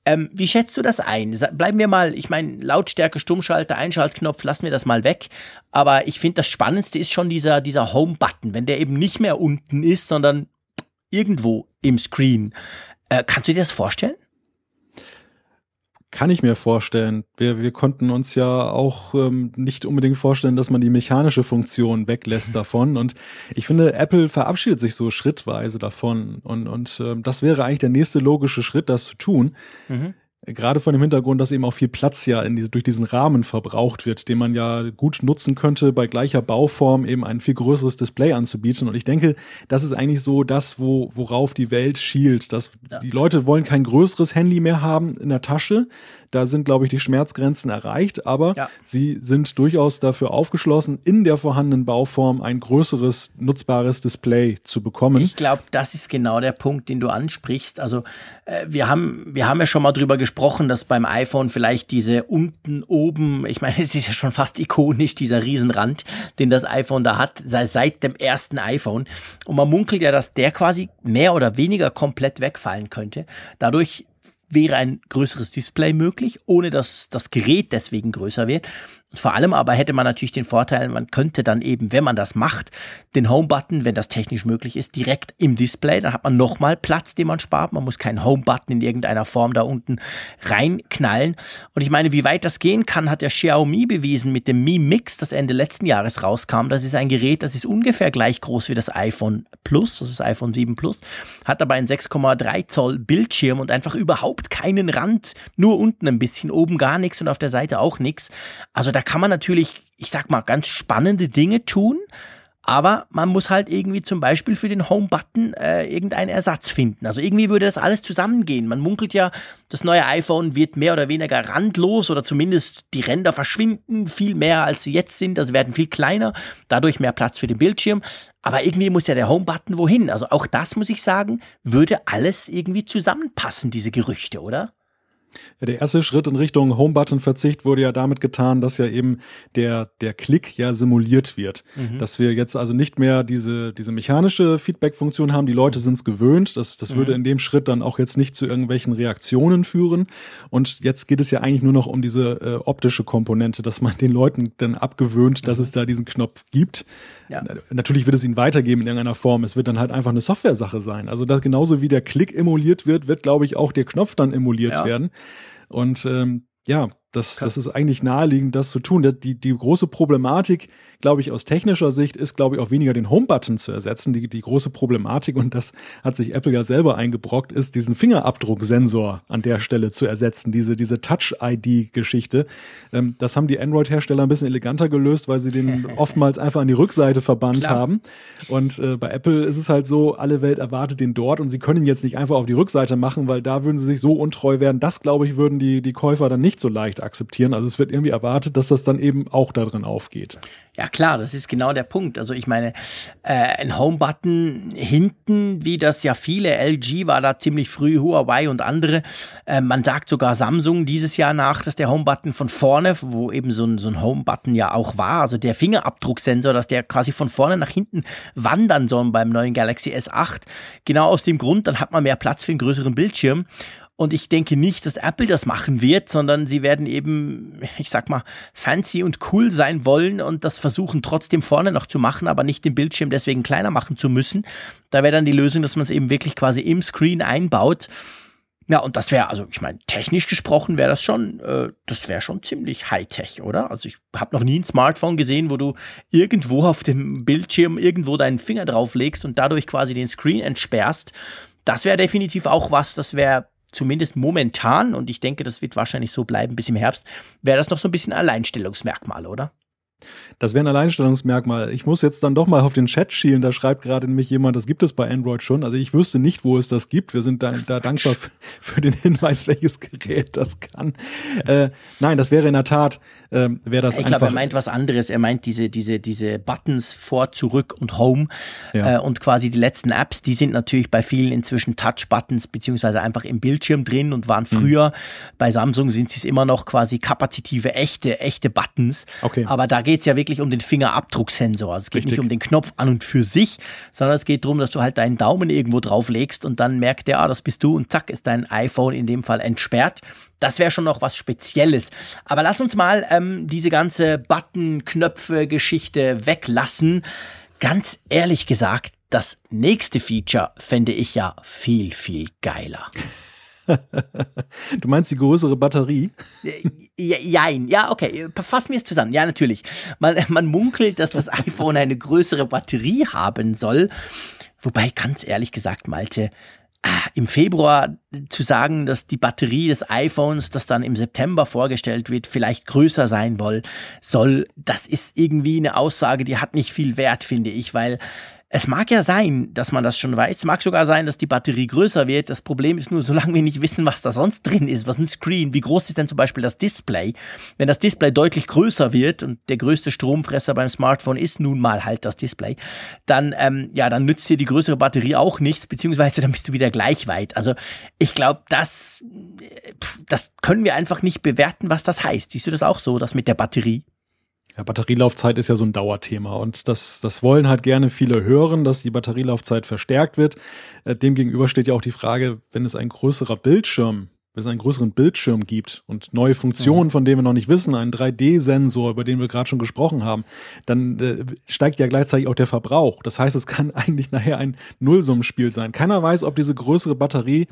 Ähm, wie schätzt du das ein? Bleiben wir mal, ich meine, Lautstärke, Stummschalter, Einschaltknopf, lassen wir das mal weg. Aber ich finde, das Spannendste ist schon dieser, dieser Home-Button, wenn der eben nicht mehr unten ist, sondern irgendwo im Screen. Äh, kannst du dir das vorstellen? Kann ich mir vorstellen. Wir, wir konnten uns ja auch ähm, nicht unbedingt vorstellen, dass man die mechanische Funktion weglässt davon. Und ich finde, Apple verabschiedet sich so schrittweise davon. Und, und ähm, das wäre eigentlich der nächste logische Schritt, das zu tun. Mhm. Gerade von dem Hintergrund, dass eben auch viel Platz ja diese, durch diesen Rahmen verbraucht wird, den man ja gut nutzen könnte, bei gleicher Bauform eben ein viel größeres Display anzubieten. Und ich denke, das ist eigentlich so das, wo, worauf die Welt schielt. Dass ja. die Leute wollen kein größeres Handy mehr haben in der Tasche, da sind, glaube ich, die Schmerzgrenzen erreicht, aber ja. sie sind durchaus dafür aufgeschlossen, in der vorhandenen Bauform ein größeres, nutzbares Display zu bekommen. Ich glaube, das ist genau der Punkt, den du ansprichst. Also äh, wir haben, wir haben ja schon mal drüber gesprochen, dass beim iPhone vielleicht diese unten oben, ich meine, es ist ja schon fast ikonisch, dieser Riesenrand, den das iPhone da hat, sei seit dem ersten iPhone. Und man munkelt ja, dass der quasi mehr oder weniger komplett wegfallen könnte. Dadurch wäre ein größeres Display möglich, ohne dass das Gerät deswegen größer wird. Vor allem aber hätte man natürlich den Vorteil, man könnte dann eben, wenn man das macht, den Home-Button, wenn das technisch möglich ist, direkt im Display. Dann hat man nochmal Platz, den man spart. Man muss keinen Home-Button in irgendeiner Form da unten reinknallen. Und ich meine, wie weit das gehen kann, hat der Xiaomi bewiesen mit dem Mi Mix, das Ende letzten Jahres rauskam. Das ist ein Gerät, das ist ungefähr gleich groß wie das iPhone Plus, das ist iPhone 7 Plus, hat aber einen 6,3 Zoll Bildschirm und einfach überhaupt keinen Rand, nur unten ein bisschen, oben gar nichts und auf der Seite auch nichts. Also da kann man natürlich, ich sag mal, ganz spannende Dinge tun. Aber man muss halt irgendwie zum Beispiel für den Home-Button äh, irgendeinen Ersatz finden. Also irgendwie würde das alles zusammengehen. Man munkelt ja, das neue iPhone wird mehr oder weniger randlos oder zumindest die Ränder verschwinden viel mehr als sie jetzt sind. Also werden viel kleiner, dadurch mehr Platz für den Bildschirm. Aber irgendwie muss ja der Home-Button wohin. Also auch das muss ich sagen, würde alles irgendwie zusammenpassen, diese Gerüchte, oder? Der erste Schritt in Richtung Home-Button-Verzicht wurde ja damit getan, dass ja eben der, der Klick ja simuliert wird. Mhm. Dass wir jetzt also nicht mehr diese, diese mechanische Feedback-Funktion haben. Die Leute sind es gewöhnt. Das, das mhm. würde in dem Schritt dann auch jetzt nicht zu irgendwelchen Reaktionen führen. Und jetzt geht es ja eigentlich nur noch um diese äh, optische Komponente, dass man den Leuten dann abgewöhnt, dass mhm. es da diesen Knopf gibt. Ja. Natürlich wird es ihn weitergeben in irgendeiner Form. Es wird dann halt einfach eine Software-Sache sein. Also da, genauso wie der Klick emuliert wird, wird, glaube ich, auch der Knopf dann emuliert ja. werden. Und ähm, ja, Das, das ist eigentlich naheliegend, das zu tun. Die, die große Problematik, glaube ich, aus technischer Sicht ist, glaube ich, auch weniger den Home-Button zu ersetzen. Die, die große Problematik, und das hat sich Apple ja selber eingebrockt, ist, diesen Fingerabdrucksensor an der Stelle zu ersetzen. Diese, diese Touch-ID-Geschichte. Ähm, das haben die Android-Hersteller ein bisschen eleganter gelöst, weil sie den oftmals einfach an die Rückseite verbannt Klar. haben. Und äh, bei Apple ist es halt so, alle Welt erwartet den dort und sie können ihn jetzt nicht einfach auf die Rückseite machen, weil da würden sie sich so untreu werden. Das, glaube ich, würden die, die Käufer dann nicht so leicht akzeptieren. Also es wird irgendwie erwartet, dass das dann eben auch da drin aufgeht. Ja klar, das ist genau der Punkt. Also ich meine, äh, ein Home-Button hinten, wie das ja viele, LG war da ziemlich früh, Huawei und andere. Äh, man sagt sogar Samsung dieses Jahr nach, dass der Home-Button von vorne, wo eben so ein, so ein Home-Button ja auch war, also der Fingerabdrucksensor, dass der quasi von vorne nach hinten wandern soll beim neuen Galaxy S8. Genau aus dem Grund, dann hat man mehr Platz für einen größeren Bildschirm. Und ich denke nicht, dass Apple das machen wird, sondern sie werden eben, ich sag mal, fancy und cool sein wollen und das versuchen trotzdem vorne noch zu machen, aber nicht den Bildschirm deswegen kleiner machen zu müssen. Da wäre dann die Lösung, dass man es eben wirklich quasi im Screen einbaut. Ja, und das wäre, also ich meine, technisch gesprochen wäre das schon, äh, das wäre schon ziemlich Hightech, oder? Also ich habe noch nie ein Smartphone gesehen, wo du irgendwo auf dem Bildschirm irgendwo deinen Finger drauflegst und dadurch quasi den Screen entsperrst. Das wäre definitiv auch was, das wäre zumindest momentan, und ich denke, das wird wahrscheinlich so bleiben bis im Herbst, wäre das noch so ein bisschen Alleinstellungsmerkmal, oder? Das wäre ein Alleinstellungsmerkmal. Ich muss jetzt dann doch mal auf den Chat schielen. Da schreibt gerade nämlich jemand, das gibt es bei Android schon. Also ich wüsste nicht, wo es das gibt. Wir sind da, da dankbar für den Hinweis, welches Gerät das kann. Äh, nein, das wäre in der Tat, äh, wäre das ich einfach. Ich glaube, er meint was anderes. Er meint diese, diese, diese Buttons vor, zurück und Home ja. äh, und quasi die letzten Apps, die sind natürlich bei vielen inzwischen Touch-Buttons beziehungsweise einfach im Bildschirm drin und waren mhm. früher mhm. bei Samsung sind sie es immer noch quasi kapazitive, echte, echte Buttons. Okay. Aber da geht es ja wirklich um den Fingerabdrucksensor. Also es geht Richtig. nicht um den Knopf an und für sich, sondern es geht darum, dass du halt deinen Daumen irgendwo drauflegst und dann merkt der, ah, das bist du und zack, ist dein iPhone in dem Fall entsperrt. Das wäre schon noch was Spezielles. Aber lass uns mal ähm, diese ganze Button-Knöpfe-Geschichte weglassen. Ganz ehrlich gesagt, das nächste Feature fände ich ja viel, viel geiler. du meinst die größere Batterie? Ja, jein. Ja, okay. Fassen wir es zusammen. Ja, natürlich. Man, man munkelt, dass das iPhone eine größere Batterie haben soll. Wobei, ganz ehrlich gesagt, Malte, im Februar zu sagen, dass die Batterie des iPhones, das dann im September vorgestellt wird, vielleicht größer sein soll, das ist irgendwie eine Aussage, die hat nicht viel Wert, finde ich, weil es mag ja sein, dass man das schon weiß. Es mag sogar sein, dass die Batterie größer wird. Das Problem ist nur, solange wir nicht wissen, was da sonst drin ist, was ein Screen, wie groß ist denn zum Beispiel das Display? Wenn das Display deutlich größer wird und der größte Stromfresser beim Smartphone ist nun mal halt das Display, dann, ähm, ja, dann nützt dir die größere Batterie auch nichts, beziehungsweise dann bist du wieder gleich weit. Also ich glaube, das, das können wir einfach nicht bewerten, was das heißt. Siehst du das auch so, das mit der Batterie? Ja, Batterielaufzeit ist ja so ein Dauerthema und das, das wollen halt gerne viele hören, dass die Batterielaufzeit verstärkt wird. Äh, Demgegenüber steht ja auch die Frage, wenn es ein größerer Bildschirm, wenn es einen größeren Bildschirm gibt und neue Funktionen, mhm. von denen wir noch nicht wissen, einen 3D-Sensor, über den wir gerade schon gesprochen haben, dann äh, steigt ja gleichzeitig auch der Verbrauch. Das heißt, es kann eigentlich nachher ein Nullsummenspiel sein. Keiner weiß, ob diese größere Batterie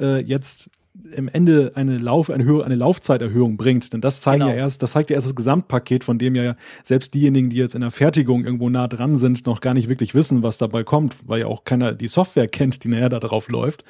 äh, jetzt im Ende eine Lauf, eine, Höhe, eine Laufzeiterhöhung bringt. Denn das zeigen genau. ja erst, das zeigt ja erst das Gesamtpaket, von dem ja selbst diejenigen, die jetzt in der Fertigung irgendwo nah dran sind, noch gar nicht wirklich wissen, was dabei kommt, weil ja auch keiner die Software kennt, die nachher da drauf läuft.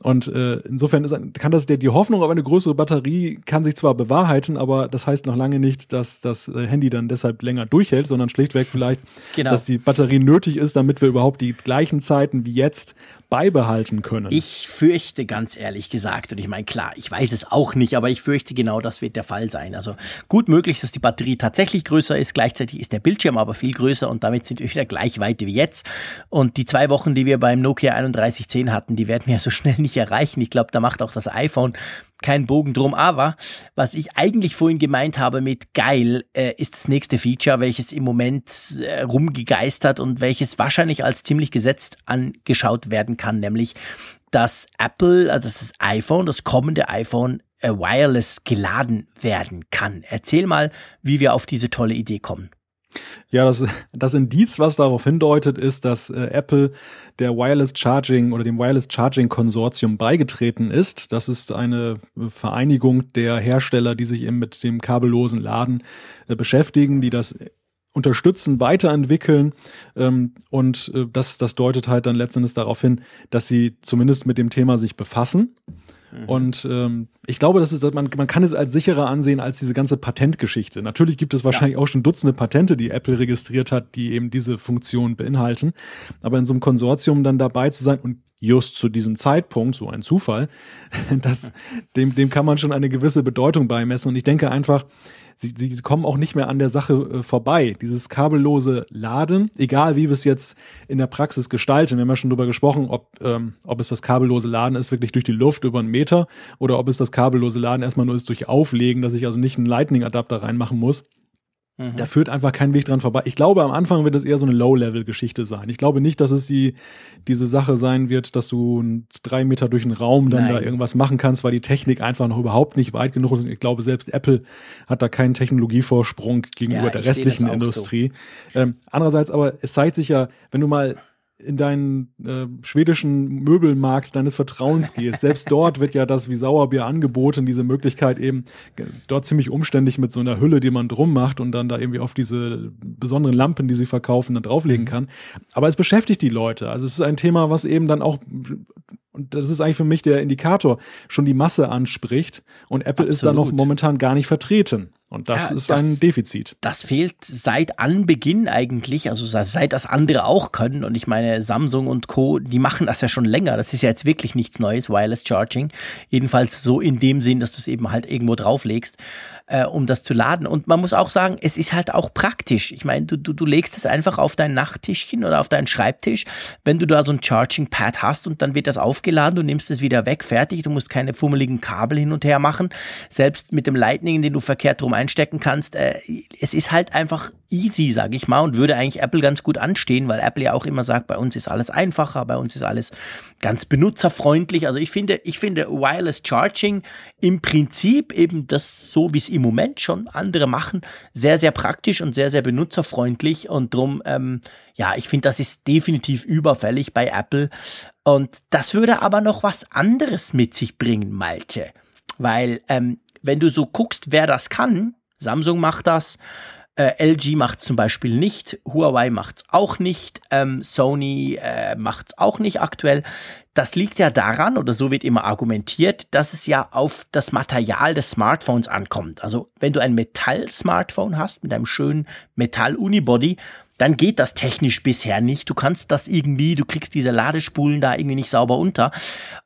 Und äh, insofern ist, kann das der die Hoffnung auf eine größere Batterie kann sich zwar bewahrheiten, aber das heißt noch lange nicht, dass das äh, Handy dann deshalb länger durchhält, sondern schlichtweg vielleicht, genau. dass die Batterie nötig ist, damit wir überhaupt die gleichen Zeiten wie jetzt beibehalten können. Ich fürchte ganz ehrlich gesagt, und ich meine, klar, ich weiß es auch nicht, aber ich fürchte genau, das wird der Fall sein. Also gut möglich, dass die Batterie tatsächlich größer ist, gleichzeitig ist der Bildschirm aber viel größer und damit sind wir wieder gleich weit wie jetzt. Und die zwei Wochen, die wir beim Nokia 3110 hatten, die werden wir so schnell nicht erreichen. Ich glaube, da macht auch das iPhone keinen Bogen drum. Aber was ich eigentlich vorhin gemeint habe mit geil, äh, ist das nächste Feature, welches im Moment äh, rumgegeistert und welches wahrscheinlich als ziemlich gesetzt angeschaut werden kann, nämlich dass Apple, also das iPhone, das kommende iPhone, äh, wireless geladen werden kann. Erzähl mal, wie wir auf diese tolle Idee kommen. Ja, das, das Indiz, was darauf hindeutet, ist, dass äh, Apple der Wireless Charging oder dem Wireless Charging Konsortium beigetreten ist. Das ist eine Vereinigung der Hersteller, die sich eben mit dem kabellosen Laden äh, beschäftigen, die das unterstützen, weiterentwickeln. Ähm, und äh, das, das deutet halt dann letztendlich darauf hin, dass sie zumindest mit dem Thema sich befassen. Mhm. Und ähm, ich glaube, das ist, man, man kann es als sicherer ansehen als diese ganze Patentgeschichte. Natürlich gibt es wahrscheinlich ja. auch schon Dutzende Patente, die Apple registriert hat, die eben diese Funktion beinhalten. Aber in so einem Konsortium dann dabei zu sein und just zu diesem Zeitpunkt, so ein Zufall, das, dem, dem kann man schon eine gewisse Bedeutung beimessen. Und ich denke einfach, sie, sie kommen auch nicht mehr an der Sache äh, vorbei. Dieses kabellose Laden, egal wie wir es jetzt in der Praxis gestalten, wir haben ja schon drüber gesprochen, ob, ähm, ob es das kabellose Laden ist, wirklich durch die Luft über einen Meter oder ob es das kabellose Laden erstmal nur ist durch Auflegen, dass ich also nicht einen Lightning-Adapter reinmachen muss. Mhm. Da führt einfach kein Weg dran vorbei. Ich glaube, am Anfang wird es eher so eine Low-Level-Geschichte sein. Ich glaube nicht, dass es die, diese Sache sein wird, dass du drei Meter durch den Raum dann Nein. da irgendwas machen kannst, weil die Technik einfach noch überhaupt nicht weit genug ist. Ich glaube, selbst Apple hat da keinen Technologievorsprung gegenüber ja, der restlichen Industrie. So. Ähm, andererseits aber, es zeigt sich ja, wenn du mal in deinen äh, schwedischen Möbelmarkt deines Vertrauens gehst. Selbst dort wird ja das wie Sauerbier angeboten, diese Möglichkeit eben dort ziemlich umständlich mit so einer Hülle, die man drum macht und dann da irgendwie auf diese besonderen Lampen, die sie verkaufen, dann drauflegen mhm. kann. Aber es beschäftigt die Leute. Also es ist ein Thema, was eben dann auch und das ist eigentlich für mich der Indikator, schon die Masse anspricht und Apple Absolut. ist da noch momentan gar nicht vertreten. Und das ja, ist das, ein Defizit. Das fehlt seit Anbeginn eigentlich, also seit das andere auch können. Und ich meine, Samsung und Co., die machen das ja schon länger. Das ist ja jetzt wirklich nichts Neues, Wireless Charging. Jedenfalls so in dem Sinn, dass du es eben halt irgendwo drauflegst äh, um das zu laden. Und man muss auch sagen, es ist halt auch praktisch. Ich meine, du, du, du legst es einfach auf dein Nachttischchen oder auf deinen Schreibtisch, wenn du da so ein Charging Pad hast und dann wird das aufgeladen, du nimmst es wieder weg, fertig. Du musst keine fummeligen Kabel hin und her machen. Selbst mit dem Lightning, den du verkehrt drum einstecken kannst, äh, es ist halt einfach easy, sage ich mal, und würde eigentlich Apple ganz gut anstehen, weil Apple ja auch immer sagt, bei uns ist alles einfacher, bei uns ist alles ganz benutzerfreundlich. Also ich finde, ich finde Wireless Charging im Prinzip eben das so, wie es im Moment schon andere machen, sehr, sehr praktisch und sehr, sehr benutzerfreundlich und drum, ähm, ja, ich finde, das ist definitiv überfällig bei Apple. Und das würde aber noch was anderes mit sich bringen, Malte. Weil, ähm, wenn du so guckst, wer das kann, Samsung macht das, äh, LG macht es zum Beispiel nicht, Huawei macht es auch nicht, ähm, Sony äh, macht es auch nicht aktuell. Das liegt ja daran, oder so wird immer argumentiert, dass es ja auf das Material des Smartphones ankommt. Also wenn du ein Metall-Smartphone hast mit einem schönen Metall-Unibody, dann geht das technisch bisher nicht. Du kannst das irgendwie, du kriegst diese Ladespulen da irgendwie nicht sauber unter.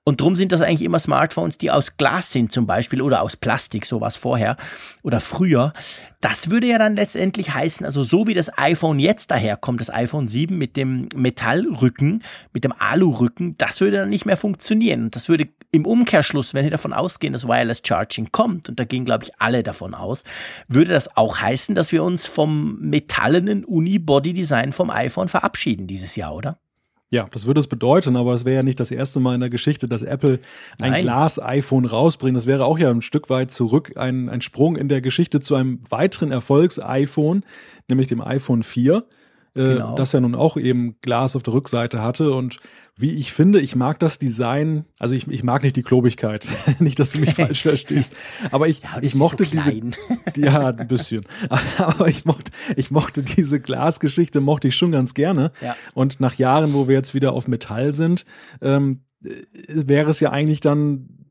Und drum sind das eigentlich immer Smartphones, die aus Glas sind zum Beispiel oder aus Plastik, sowas vorher oder früher. Das würde ja dann letztendlich heißen, also so wie das iPhone jetzt daherkommt, das iPhone 7 mit dem Metallrücken, mit dem Alurücken, das würde dann nicht mehr funktionieren. Und das würde im Umkehrschluss, wenn wir davon ausgehen, dass Wireless Charging kommt, und da gehen, glaube ich, alle davon aus, würde das auch heißen, dass wir uns vom metallenen Unibody-Design vom iPhone verabschieden dieses Jahr, oder? Ja, das würde es bedeuten, aber es wäre ja nicht das erste Mal in der Geschichte, dass Apple ein Glas-iPhone rausbringt. Das wäre auch ja ein Stück weit zurück, ein, ein Sprung in der Geschichte zu einem weiteren Erfolgs-iPhone, nämlich dem iPhone 4. Äh, genau. das ja nun auch eben Glas auf der Rückseite hatte. Und wie ich finde, ich mag das Design, also ich, ich mag nicht die Klobigkeit, nicht, dass du mich falsch verstehst, aber ich, ja, ich mochte so diese, ja, ein bisschen, aber ich mochte, ich mochte diese Glasgeschichte, mochte ich schon ganz gerne. Ja. und nach Jahren, wo wir jetzt wieder auf Metall sind, ähm, äh, wäre es ja eigentlich dann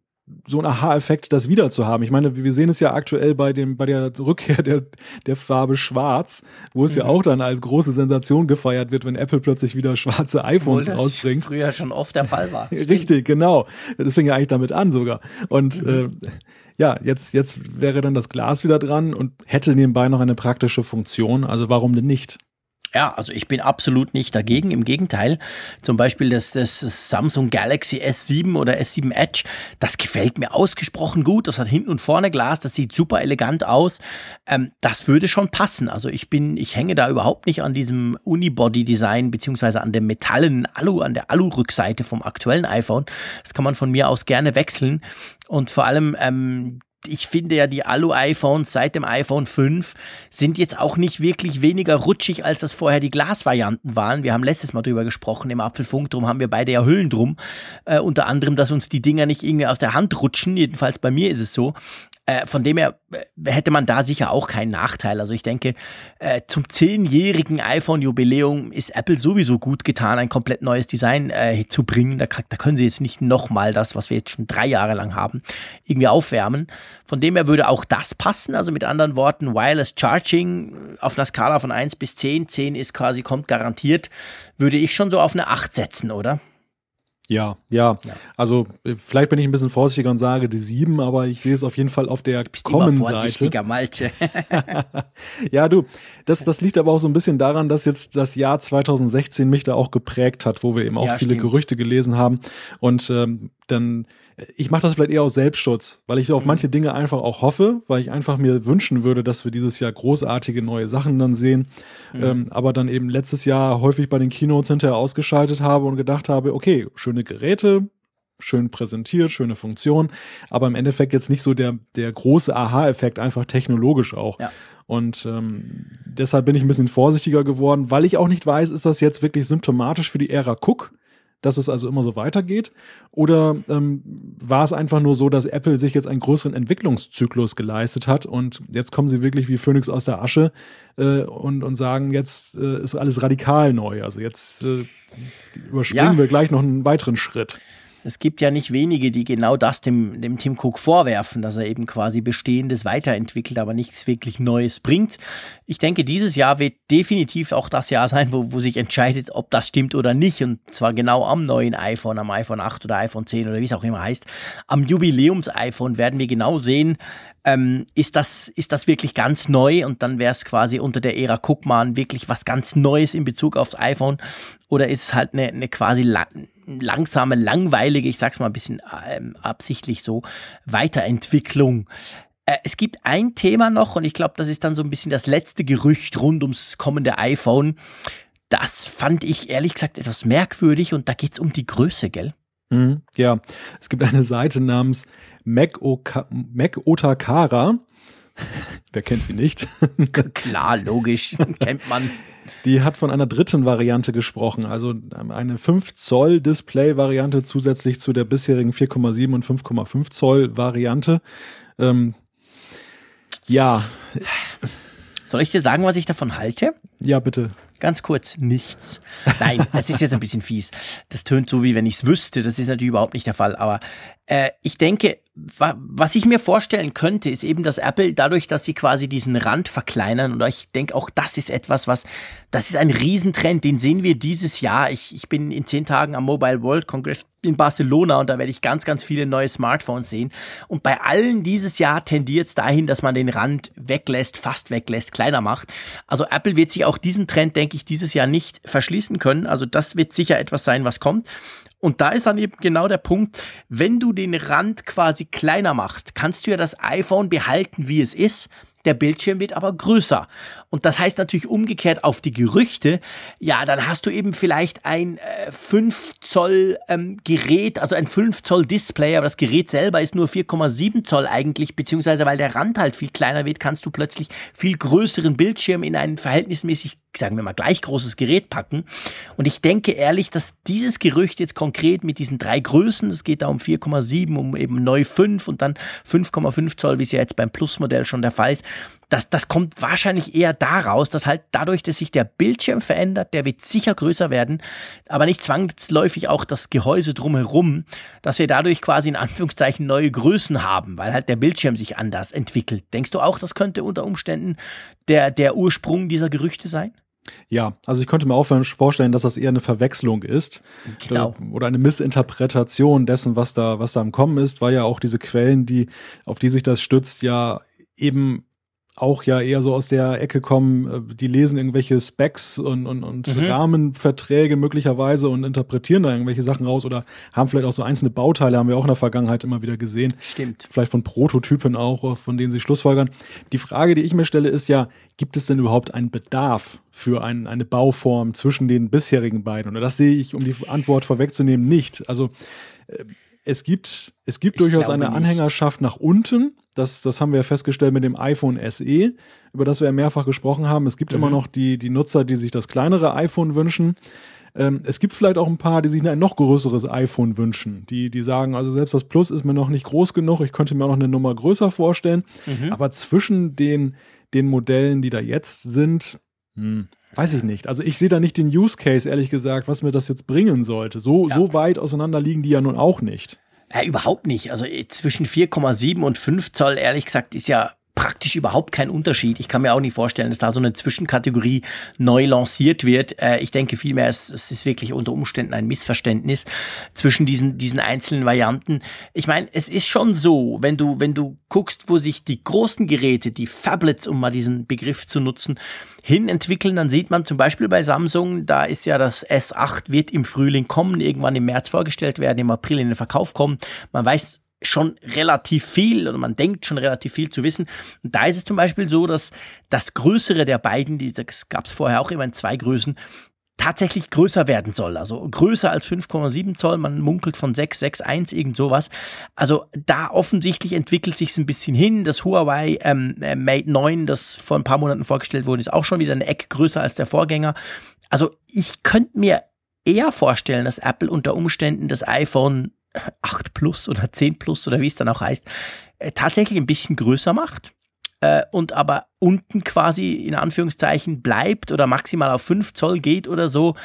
so ein Aha-Effekt, das wieder zu haben. Ich meine, wir sehen es ja aktuell bei dem, bei der Rückkehr der, der Farbe Schwarz, wo es mhm. ja auch dann als große Sensation gefeiert wird, wenn Apple plötzlich wieder schwarze iPhones Obwohl rausbringt. Früher schon oft der Fall war. Richtig, genau. Das fing ja eigentlich damit an sogar. Und mhm. äh, ja, jetzt, jetzt wäre dann das Glas wieder dran und hätte nebenbei noch eine praktische Funktion. Also warum denn nicht? Ja, also ich bin absolut nicht dagegen. Im Gegenteil, zum Beispiel das, das Samsung Galaxy S7 oder S7 Edge, das gefällt mir ausgesprochen gut. Das hat hinten und vorne Glas, das sieht super elegant aus. Ähm, das würde schon passen. Also ich bin, ich hänge da überhaupt nicht an diesem Unibody-Design beziehungsweise an dem metallenen Alu, an der Alu-Rückseite vom aktuellen iPhone. Das kann man von mir aus gerne wechseln. Und vor allem ähm, ich finde ja, die Alu-iPhones seit dem iPhone 5 sind jetzt auch nicht wirklich weniger rutschig, als das vorher die Glasvarianten waren. Wir haben letztes Mal drüber gesprochen im Apfelfunk, drum haben wir beide ja Hüllen drum. Äh, unter anderem, dass uns die Dinger nicht irgendwie aus der Hand rutschen. Jedenfalls bei mir ist es so. Äh, von dem her äh, hätte man da sicher auch keinen Nachteil. Also ich denke, äh, zum zehnjährigen iPhone-Jubiläum ist Apple sowieso gut getan, ein komplett neues Design äh, zu bringen. Da, da können sie jetzt nicht nochmal das, was wir jetzt schon drei Jahre lang haben, irgendwie aufwärmen. Von dem her würde auch das passen. Also mit anderen Worten, Wireless Charging auf einer Skala von 1 bis 10, 10 ist quasi, kommt garantiert, würde ich schon so auf eine 8 setzen, oder? Ja, ja, ja. Also äh, vielleicht bin ich ein bisschen vorsichtiger und sage die sieben, aber ich sehe es auf jeden Fall auf der Kommen-Seite. Malte. ja, du, das, das liegt aber auch so ein bisschen daran, dass jetzt das Jahr 2016 mich da auch geprägt hat, wo wir eben auch ja, viele stimmt. Gerüchte gelesen haben. Und ähm, dann ich mache das vielleicht eher aus Selbstschutz, weil ich auf mhm. manche Dinge einfach auch hoffe, weil ich einfach mir wünschen würde, dass wir dieses Jahr großartige neue Sachen dann sehen. Mhm. Ähm, aber dann eben letztes Jahr häufig bei den Keynotes hinterher ausgeschaltet habe und gedacht habe, okay, schöne Geräte, schön präsentiert, schöne Funktion, aber im Endeffekt jetzt nicht so der, der große Aha-Effekt, einfach technologisch auch. Ja. Und ähm, deshalb bin ich ein bisschen vorsichtiger geworden, weil ich auch nicht weiß, ist das jetzt wirklich symptomatisch für die Ära Cook? Dass es also immer so weitergeht? Oder ähm, war es einfach nur so, dass Apple sich jetzt einen größeren Entwicklungszyklus geleistet hat und jetzt kommen sie wirklich wie Phoenix aus der Asche äh, und, und sagen, jetzt äh, ist alles radikal neu. Also jetzt äh, überspringen ja. wir gleich noch einen weiteren Schritt es gibt ja nicht wenige, die genau das dem, dem Tim Cook vorwerfen, dass er eben quasi Bestehendes weiterentwickelt, aber nichts wirklich Neues bringt. Ich denke, dieses Jahr wird definitiv auch das Jahr sein, wo, wo sich entscheidet, ob das stimmt oder nicht. Und zwar genau am neuen iPhone, am iPhone 8 oder iPhone 10 oder wie es auch immer heißt. Am Jubiläums-iPhone werden wir genau sehen, ähm, ist, das, ist das wirklich ganz neu und dann wäre es quasi unter der Ära Cookman wirklich was ganz Neues in Bezug aufs iPhone oder ist es halt eine, eine quasi la langsame, langweilige, ich sag's mal ein bisschen ähm, absichtlich so, Weiterentwicklung. Äh, es gibt ein Thema noch und ich glaube, das ist dann so ein bisschen das letzte Gerücht rund ums kommende iPhone. Das fand ich ehrlich gesagt etwas merkwürdig und da geht's um die Größe, gell? Mhm, ja, es gibt eine Seite namens Mac, Oka Mac Otakara. Wer kennt sie nicht? Klar, logisch, kennt man. Die hat von einer dritten Variante gesprochen, also eine 5 Zoll Display Variante zusätzlich zu der bisherigen 4,7 und 5,5 Zoll Variante. Ähm, ja. Soll ich dir sagen, was ich davon halte? Ja, bitte. Ganz kurz, nichts. Nein, es ist jetzt ein bisschen fies. Das tönt so, wie wenn ich es wüsste. Das ist natürlich überhaupt nicht der Fall. Aber äh, ich denke, wa was ich mir vorstellen könnte, ist eben, dass Apple dadurch, dass sie quasi diesen Rand verkleinern, und ich denke auch, das ist etwas, was, das ist ein Riesentrend, den sehen wir dieses Jahr. Ich, ich bin in zehn Tagen am Mobile World Congress in Barcelona und da werde ich ganz, ganz viele neue Smartphones sehen. Und bei allen dieses Jahr tendiert es dahin, dass man den Rand weglässt, fast weglässt, kleiner macht. Also Apple wird sich auch diesen Trend, denke ich, dieses Jahr nicht verschließen können. Also das wird sicher etwas sein, was kommt. Und da ist dann eben genau der Punkt, wenn du den Rand quasi kleiner machst, kannst du ja das iPhone behalten, wie es ist. Der Bildschirm wird aber größer. Und das heißt natürlich umgekehrt auf die Gerüchte, ja, dann hast du eben vielleicht ein äh, 5 Zoll ähm, Gerät, also ein 5 Zoll Display, aber das Gerät selber ist nur 4,7 Zoll eigentlich, beziehungsweise weil der Rand halt viel kleiner wird, kannst du plötzlich viel größeren Bildschirm in einen verhältnismäßig sagen wir mal, gleich großes Gerät packen. Und ich denke ehrlich, dass dieses Gerücht jetzt konkret mit diesen drei Größen, es geht da um 4,7, um eben neu 5 und dann 5,5 Zoll, wie es ja jetzt beim Plus-Modell schon der Fall ist, das, das kommt wahrscheinlich eher daraus, dass halt dadurch, dass sich der Bildschirm verändert, der wird sicher größer werden, aber nicht zwangsläufig auch das Gehäuse drumherum, dass wir dadurch quasi in Anführungszeichen neue Größen haben, weil halt der Bildschirm sich anders entwickelt. Denkst du auch, das könnte unter Umständen der, der Ursprung dieser Gerüchte sein? Ja, also ich könnte mir auch vorstellen, dass das eher eine Verwechslung ist genau. oder eine Missinterpretation dessen, was da, was da im Kommen ist, weil ja auch diese Quellen, die, auf die sich das stützt, ja eben auch ja eher so aus der Ecke kommen, äh, die lesen irgendwelche Specs und, und, und mhm. Rahmenverträge möglicherweise und interpretieren da irgendwelche Sachen raus oder haben vielleicht auch so einzelne Bauteile, haben wir auch in der Vergangenheit immer wieder gesehen. Stimmt. Vielleicht von Prototypen auch, von denen sie Schlussfolgern. Die Frage, die ich mir stelle, ist ja, gibt es denn überhaupt einen Bedarf für ein, eine Bauform zwischen den bisherigen beiden? Und das sehe ich, um die Antwort vorwegzunehmen, nicht. Also äh, es gibt, es gibt durchaus eine nicht. Anhängerschaft nach unten. Das, das haben wir festgestellt mit dem iPhone SE, über das wir ja mehrfach gesprochen haben. Es gibt mhm. immer noch die, die Nutzer, die sich das kleinere iPhone wünschen. Ähm, es gibt vielleicht auch ein paar, die sich ein noch größeres iPhone wünschen. Die, die sagen, also selbst das Plus ist mir noch nicht groß genug. Ich könnte mir auch noch eine Nummer größer vorstellen. Mhm. Aber zwischen den, den Modellen, die da jetzt sind, hm, weiß ich nicht. Also ich sehe da nicht den Use Case, ehrlich gesagt, was mir das jetzt bringen sollte. So, ja. so weit auseinander liegen die ja nun auch nicht. Ja, überhaupt nicht. Also äh, zwischen 4,7 und 5 Zoll, ehrlich gesagt, ist ja praktisch überhaupt kein Unterschied. Ich kann mir auch nicht vorstellen, dass da so eine Zwischenkategorie neu lanciert wird. Äh, ich denke vielmehr, es, ist wirklich unter Umständen ein Missverständnis zwischen diesen, diesen einzelnen Varianten. Ich meine, es ist schon so, wenn du, wenn du guckst, wo sich die großen Geräte, die Fablets, um mal diesen Begriff zu nutzen, hin entwickeln, dann sieht man zum Beispiel bei Samsung, da ist ja das S8 wird im Frühling kommen, irgendwann im März vorgestellt werden, im April in den Verkauf kommen. Man weiß schon relativ viel oder man denkt schon relativ viel zu wissen. Und da ist es zum Beispiel so, dass das Größere der beiden, die, das gab es vorher auch immer in zwei Größen, tatsächlich größer werden soll. Also größer als 5,7 Zoll. Man munkelt von 6, 6,1, irgend sowas. Also da offensichtlich entwickelt sich es ein bisschen hin. Das Huawei ähm, äh, Mate 9, das vor ein paar Monaten vorgestellt wurde, ist auch schon wieder eine Ecke größer als der Vorgänger. Also ich könnte mir eher vorstellen, dass Apple unter Umständen das iPhone 8 Plus oder 10 Plus oder wie es dann auch heißt, äh, tatsächlich ein bisschen größer macht äh, und aber unten quasi in Anführungszeichen bleibt oder maximal auf 5 Zoll geht oder so.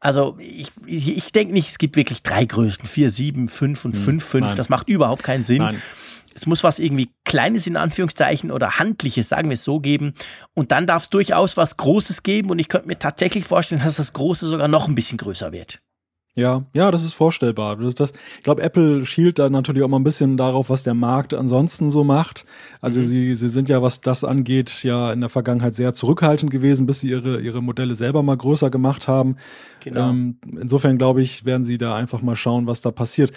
Also ich, ich, ich denke nicht, es gibt wirklich drei Größen, 4, 7, 5 und 5, 5. Das macht überhaupt keinen Sinn. Nein. Es muss was irgendwie Kleines in Anführungszeichen oder Handliches, sagen wir es so, geben. Und dann darf es durchaus was Großes geben. Und ich könnte mir tatsächlich vorstellen, dass das Große sogar noch ein bisschen größer wird. Ja, ja, das ist vorstellbar. Das, das, ich glaube, Apple schielt da natürlich auch mal ein bisschen darauf, was der Markt ansonsten so macht. Also mhm. sie, sie sind ja, was das angeht, ja in der Vergangenheit sehr zurückhaltend gewesen, bis sie ihre, ihre Modelle selber mal größer gemacht haben. Genau. Ähm, insofern glaube ich, werden sie da einfach mal schauen, was da passiert.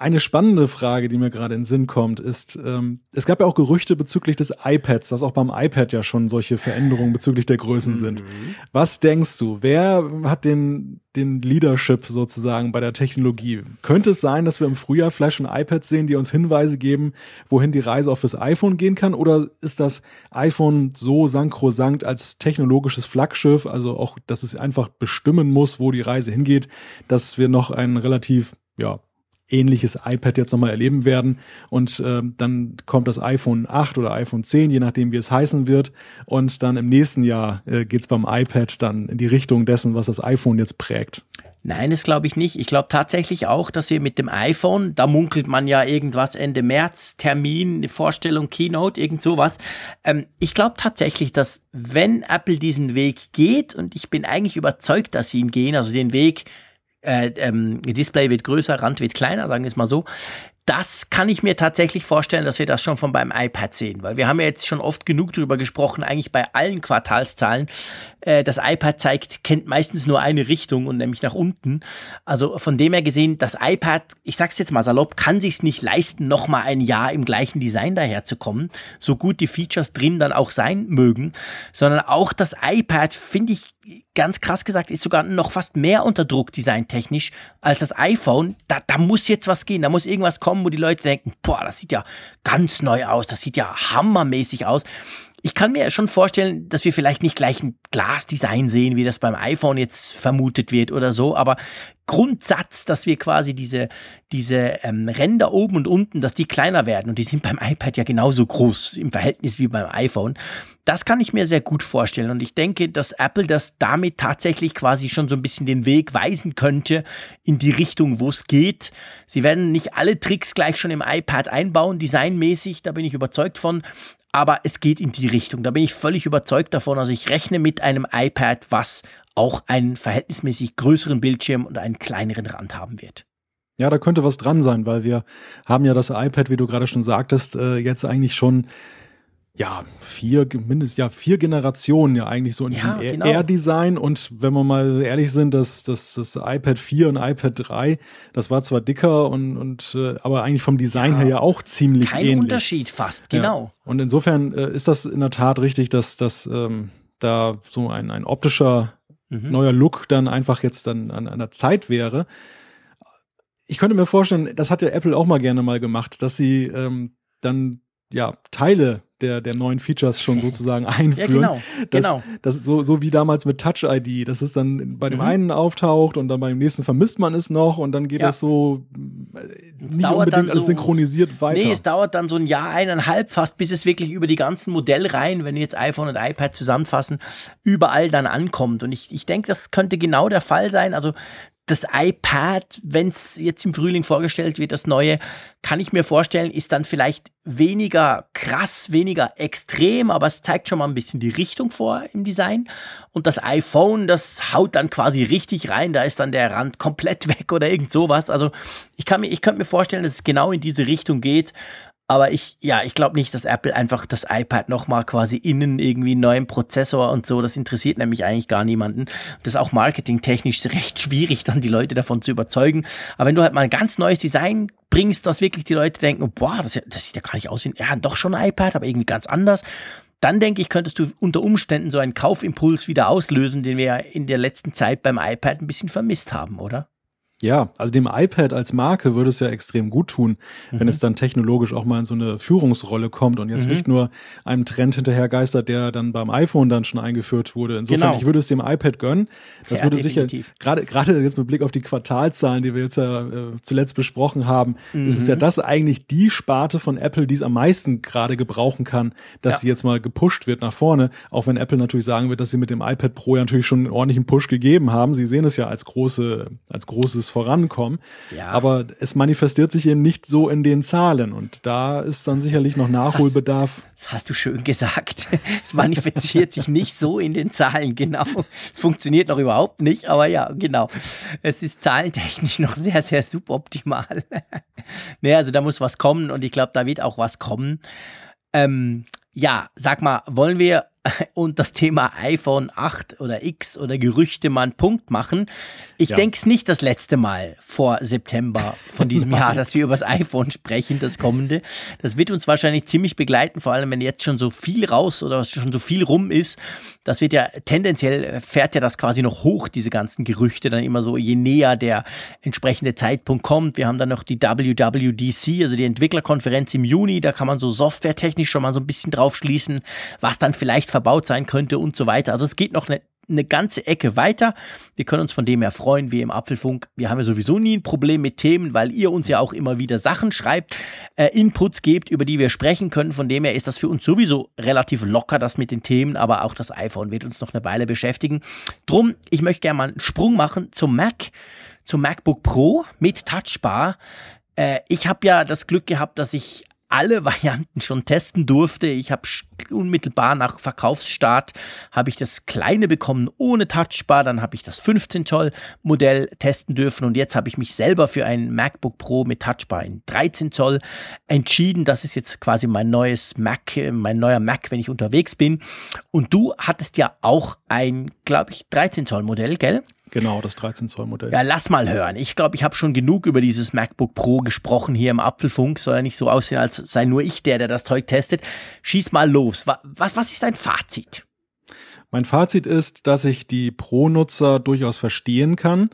Eine spannende Frage, die mir gerade in den Sinn kommt, ist, ähm, es gab ja auch Gerüchte bezüglich des iPads, dass auch beim iPad ja schon solche Veränderungen bezüglich der Größen sind. Mhm. Was denkst du, wer hat den, den Leadership sozusagen bei der Technologie? Könnte es sein, dass wir im Frühjahr vielleicht schon iPads sehen, die uns Hinweise geben, wohin die Reise auf das iPhone gehen kann? Oder ist das iPhone so sankrosankt als technologisches Flaggschiff, also auch, dass es einfach bestimmen muss, wo die Reise hingeht, dass wir noch ein relativ, ja, ähnliches iPad jetzt nochmal erleben werden. Und äh, dann kommt das iPhone 8 oder iPhone 10, je nachdem, wie es heißen wird. Und dann im nächsten Jahr äh, geht es beim iPad dann in die Richtung dessen, was das iPhone jetzt prägt. Nein, das glaube ich nicht. Ich glaube tatsächlich auch, dass wir mit dem iPhone, da munkelt man ja irgendwas Ende März, Termin, Vorstellung, Keynote, irgend sowas. Ähm, ich glaube tatsächlich, dass wenn Apple diesen Weg geht, und ich bin eigentlich überzeugt, dass sie ihn gehen, also den Weg, äh, ähm, Display wird größer, Rand wird kleiner, sagen wir es mal so. Das kann ich mir tatsächlich vorstellen, dass wir das schon von beim iPad sehen, weil wir haben ja jetzt schon oft genug darüber gesprochen, eigentlich bei allen Quartalszahlen. Äh, das iPad zeigt, kennt meistens nur eine Richtung und nämlich nach unten. Also von dem her gesehen, das iPad, ich sag's jetzt mal salopp, kann sich's nicht leisten, nochmal ein Jahr im gleichen Design daherzukommen, so gut die Features drin dann auch sein mögen, sondern auch das iPad finde ich ganz krass gesagt, ist sogar noch fast mehr unter Druck designtechnisch als das iPhone. Da, da muss jetzt was gehen, da muss irgendwas kommen, wo die Leute denken, boah, das sieht ja ganz neu aus, das sieht ja hammermäßig aus. Ich kann mir schon vorstellen, dass wir vielleicht nicht gleich ein Glasdesign sehen, wie das beim iPhone jetzt vermutet wird oder so, aber Grundsatz, dass wir quasi diese, diese ähm, Ränder oben und unten, dass die kleiner werden und die sind beim iPad ja genauso groß im Verhältnis wie beim iPhone. Das kann ich mir sehr gut vorstellen und ich denke, dass Apple das damit tatsächlich quasi schon so ein bisschen den Weg weisen könnte in die Richtung, wo es geht. Sie werden nicht alle Tricks gleich schon im iPad einbauen, designmäßig, da bin ich überzeugt von, aber es geht in die Richtung. Da bin ich völlig überzeugt davon. Also ich rechne mit einem iPad, was auch einen verhältnismäßig größeren Bildschirm und einen kleineren Rand haben wird. Ja, da könnte was dran sein, weil wir haben ja das iPad, wie du gerade schon sagtest, äh, jetzt eigentlich schon ja, vier, mindestens ja, vier Generationen ja eigentlich so in ja, diesem genau. Air-Design. Und wenn wir mal ehrlich sind, das, das, das iPad 4 und iPad 3, das war zwar dicker und, und äh, aber eigentlich vom Design ja, her ja auch ziemlich kein ähnlich. Kein Unterschied fast, genau. Ja. Und insofern äh, ist das in der Tat richtig, dass, dass ähm, da so ein, ein optischer mhm. neuer Look dann einfach jetzt dann an, der Zeit wäre ich könnte mir vorstellen, das hat ja Apple auch mal gerne mal gemacht, dass sie ähm, dann ja Teile der, der neuen Features schon sozusagen einführen. Ja, genau. Das, genau. Das ist so, so wie damals mit Touch ID, dass es dann bei dem mhm. einen auftaucht und dann bei dem nächsten vermisst man es noch und dann geht ja. das so äh, nicht unbedingt alles so, synchronisiert weiter. Nee, es dauert dann so ein Jahr, eineinhalb fast, bis es wirklich über die ganzen Modellreihen, wenn wir jetzt iPhone und iPad zusammenfassen, überall dann ankommt. Und ich, ich denke, das könnte genau der Fall sein. Also das iPad, wenn es jetzt im Frühling vorgestellt wird, das neue, kann ich mir vorstellen, ist dann vielleicht weniger krass, weniger extrem, aber es zeigt schon mal ein bisschen die Richtung vor im Design. Und das iPhone, das haut dann quasi richtig rein, da ist dann der Rand komplett weg oder irgend sowas. Also ich kann mir, ich könnte mir vorstellen, dass es genau in diese Richtung geht. Aber ich, ja, ich glaube nicht, dass Apple einfach das iPad nochmal quasi innen irgendwie einen neuen Prozessor und so, das interessiert nämlich eigentlich gar niemanden. Das ist auch marketingtechnisch recht schwierig, dann die Leute davon zu überzeugen. Aber wenn du halt mal ein ganz neues Design bringst, dass wirklich die Leute denken, boah, das, das sieht ja gar nicht aus wie, ja, doch schon ein iPad, aber irgendwie ganz anders. Dann denke ich, könntest du unter Umständen so einen Kaufimpuls wieder auslösen, den wir ja in der letzten Zeit beim iPad ein bisschen vermisst haben, oder? Ja, also dem iPad als Marke würde es ja extrem gut tun, mhm. wenn es dann technologisch auch mal in so eine Führungsrolle kommt und jetzt mhm. nicht nur einem Trend hinterhergeistert, der dann beim iPhone dann schon eingeführt wurde. Insofern, genau. ich würde es dem iPad gönnen. Das ja, würde definitiv. sicher, gerade, gerade jetzt mit Blick auf die Quartalzahlen, die wir jetzt ja äh, zuletzt besprochen haben, mhm. ist es ja das eigentlich die Sparte von Apple, die es am meisten gerade gebrauchen kann, dass ja. sie jetzt mal gepusht wird nach vorne. Auch wenn Apple natürlich sagen wird, dass sie mit dem iPad Pro ja natürlich schon einen ordentlichen Push gegeben haben. Sie sehen es ja als große, als großes Vorankommen. Ja. Aber es manifestiert sich eben nicht so in den Zahlen und da ist dann sicherlich noch Nachholbedarf. Das, das hast du schön gesagt. Es manifestiert sich nicht so in den Zahlen, genau. Es funktioniert noch überhaupt nicht, aber ja, genau. Es ist zahlentechnisch noch sehr, sehr suboptimal. naja, also da muss was kommen und ich glaube, da wird auch was kommen. Ähm, ja, sag mal, wollen wir und das Thema iPhone 8 oder X oder Gerüchte mal einen Punkt machen. Ich ja. denke es nicht das letzte Mal vor September von diesem Jahr, dass wir über das iPhone sprechen, das kommende. Das wird uns wahrscheinlich ziemlich begleiten, vor allem wenn jetzt schon so viel raus oder schon so viel rum ist. Das wird ja tendenziell fährt ja das quasi noch hoch, diese ganzen Gerüchte dann immer so, je näher der entsprechende Zeitpunkt kommt. Wir haben dann noch die WWDC, also die Entwicklerkonferenz im Juni, da kann man so softwaretechnisch schon mal so ein bisschen drauf schließen, was dann vielleicht verbaut sein könnte und so weiter. Also es geht noch eine, eine ganze Ecke weiter. Wir können uns von dem her freuen, wie im Apfelfunk. Wir haben ja sowieso nie ein Problem mit Themen, weil ihr uns ja auch immer wieder Sachen schreibt, äh, Inputs gebt, über die wir sprechen können. Von dem her ist das für uns sowieso relativ locker, das mit den Themen, aber auch das iPhone wird uns noch eine Weile beschäftigen. Drum, ich möchte gerne mal einen Sprung machen zum Mac, zum MacBook Pro mit Touchbar. Äh, ich habe ja das Glück gehabt, dass ich alle Varianten schon testen durfte. Ich habe unmittelbar nach Verkaufsstart habe ich das kleine bekommen ohne Touchbar, dann habe ich das 15 Zoll Modell testen dürfen und jetzt habe ich mich selber für ein MacBook Pro mit Touchbar in 13 Zoll entschieden. Das ist jetzt quasi mein neues Mac, mein neuer Mac, wenn ich unterwegs bin. Und du hattest ja auch ein, glaube ich, 13 Zoll Modell, gell? Genau, das 13 Zoll Modell. Ja, lass mal hören. Ich glaube, ich habe schon genug über dieses MacBook Pro gesprochen hier im Apfelfunk. Soll ja nicht so aussehen, als sei nur ich der, der das Zeug testet. Schieß mal los. Was, was ist dein Fazit? Mein Fazit ist, dass ich die Pro-Nutzer durchaus verstehen kann,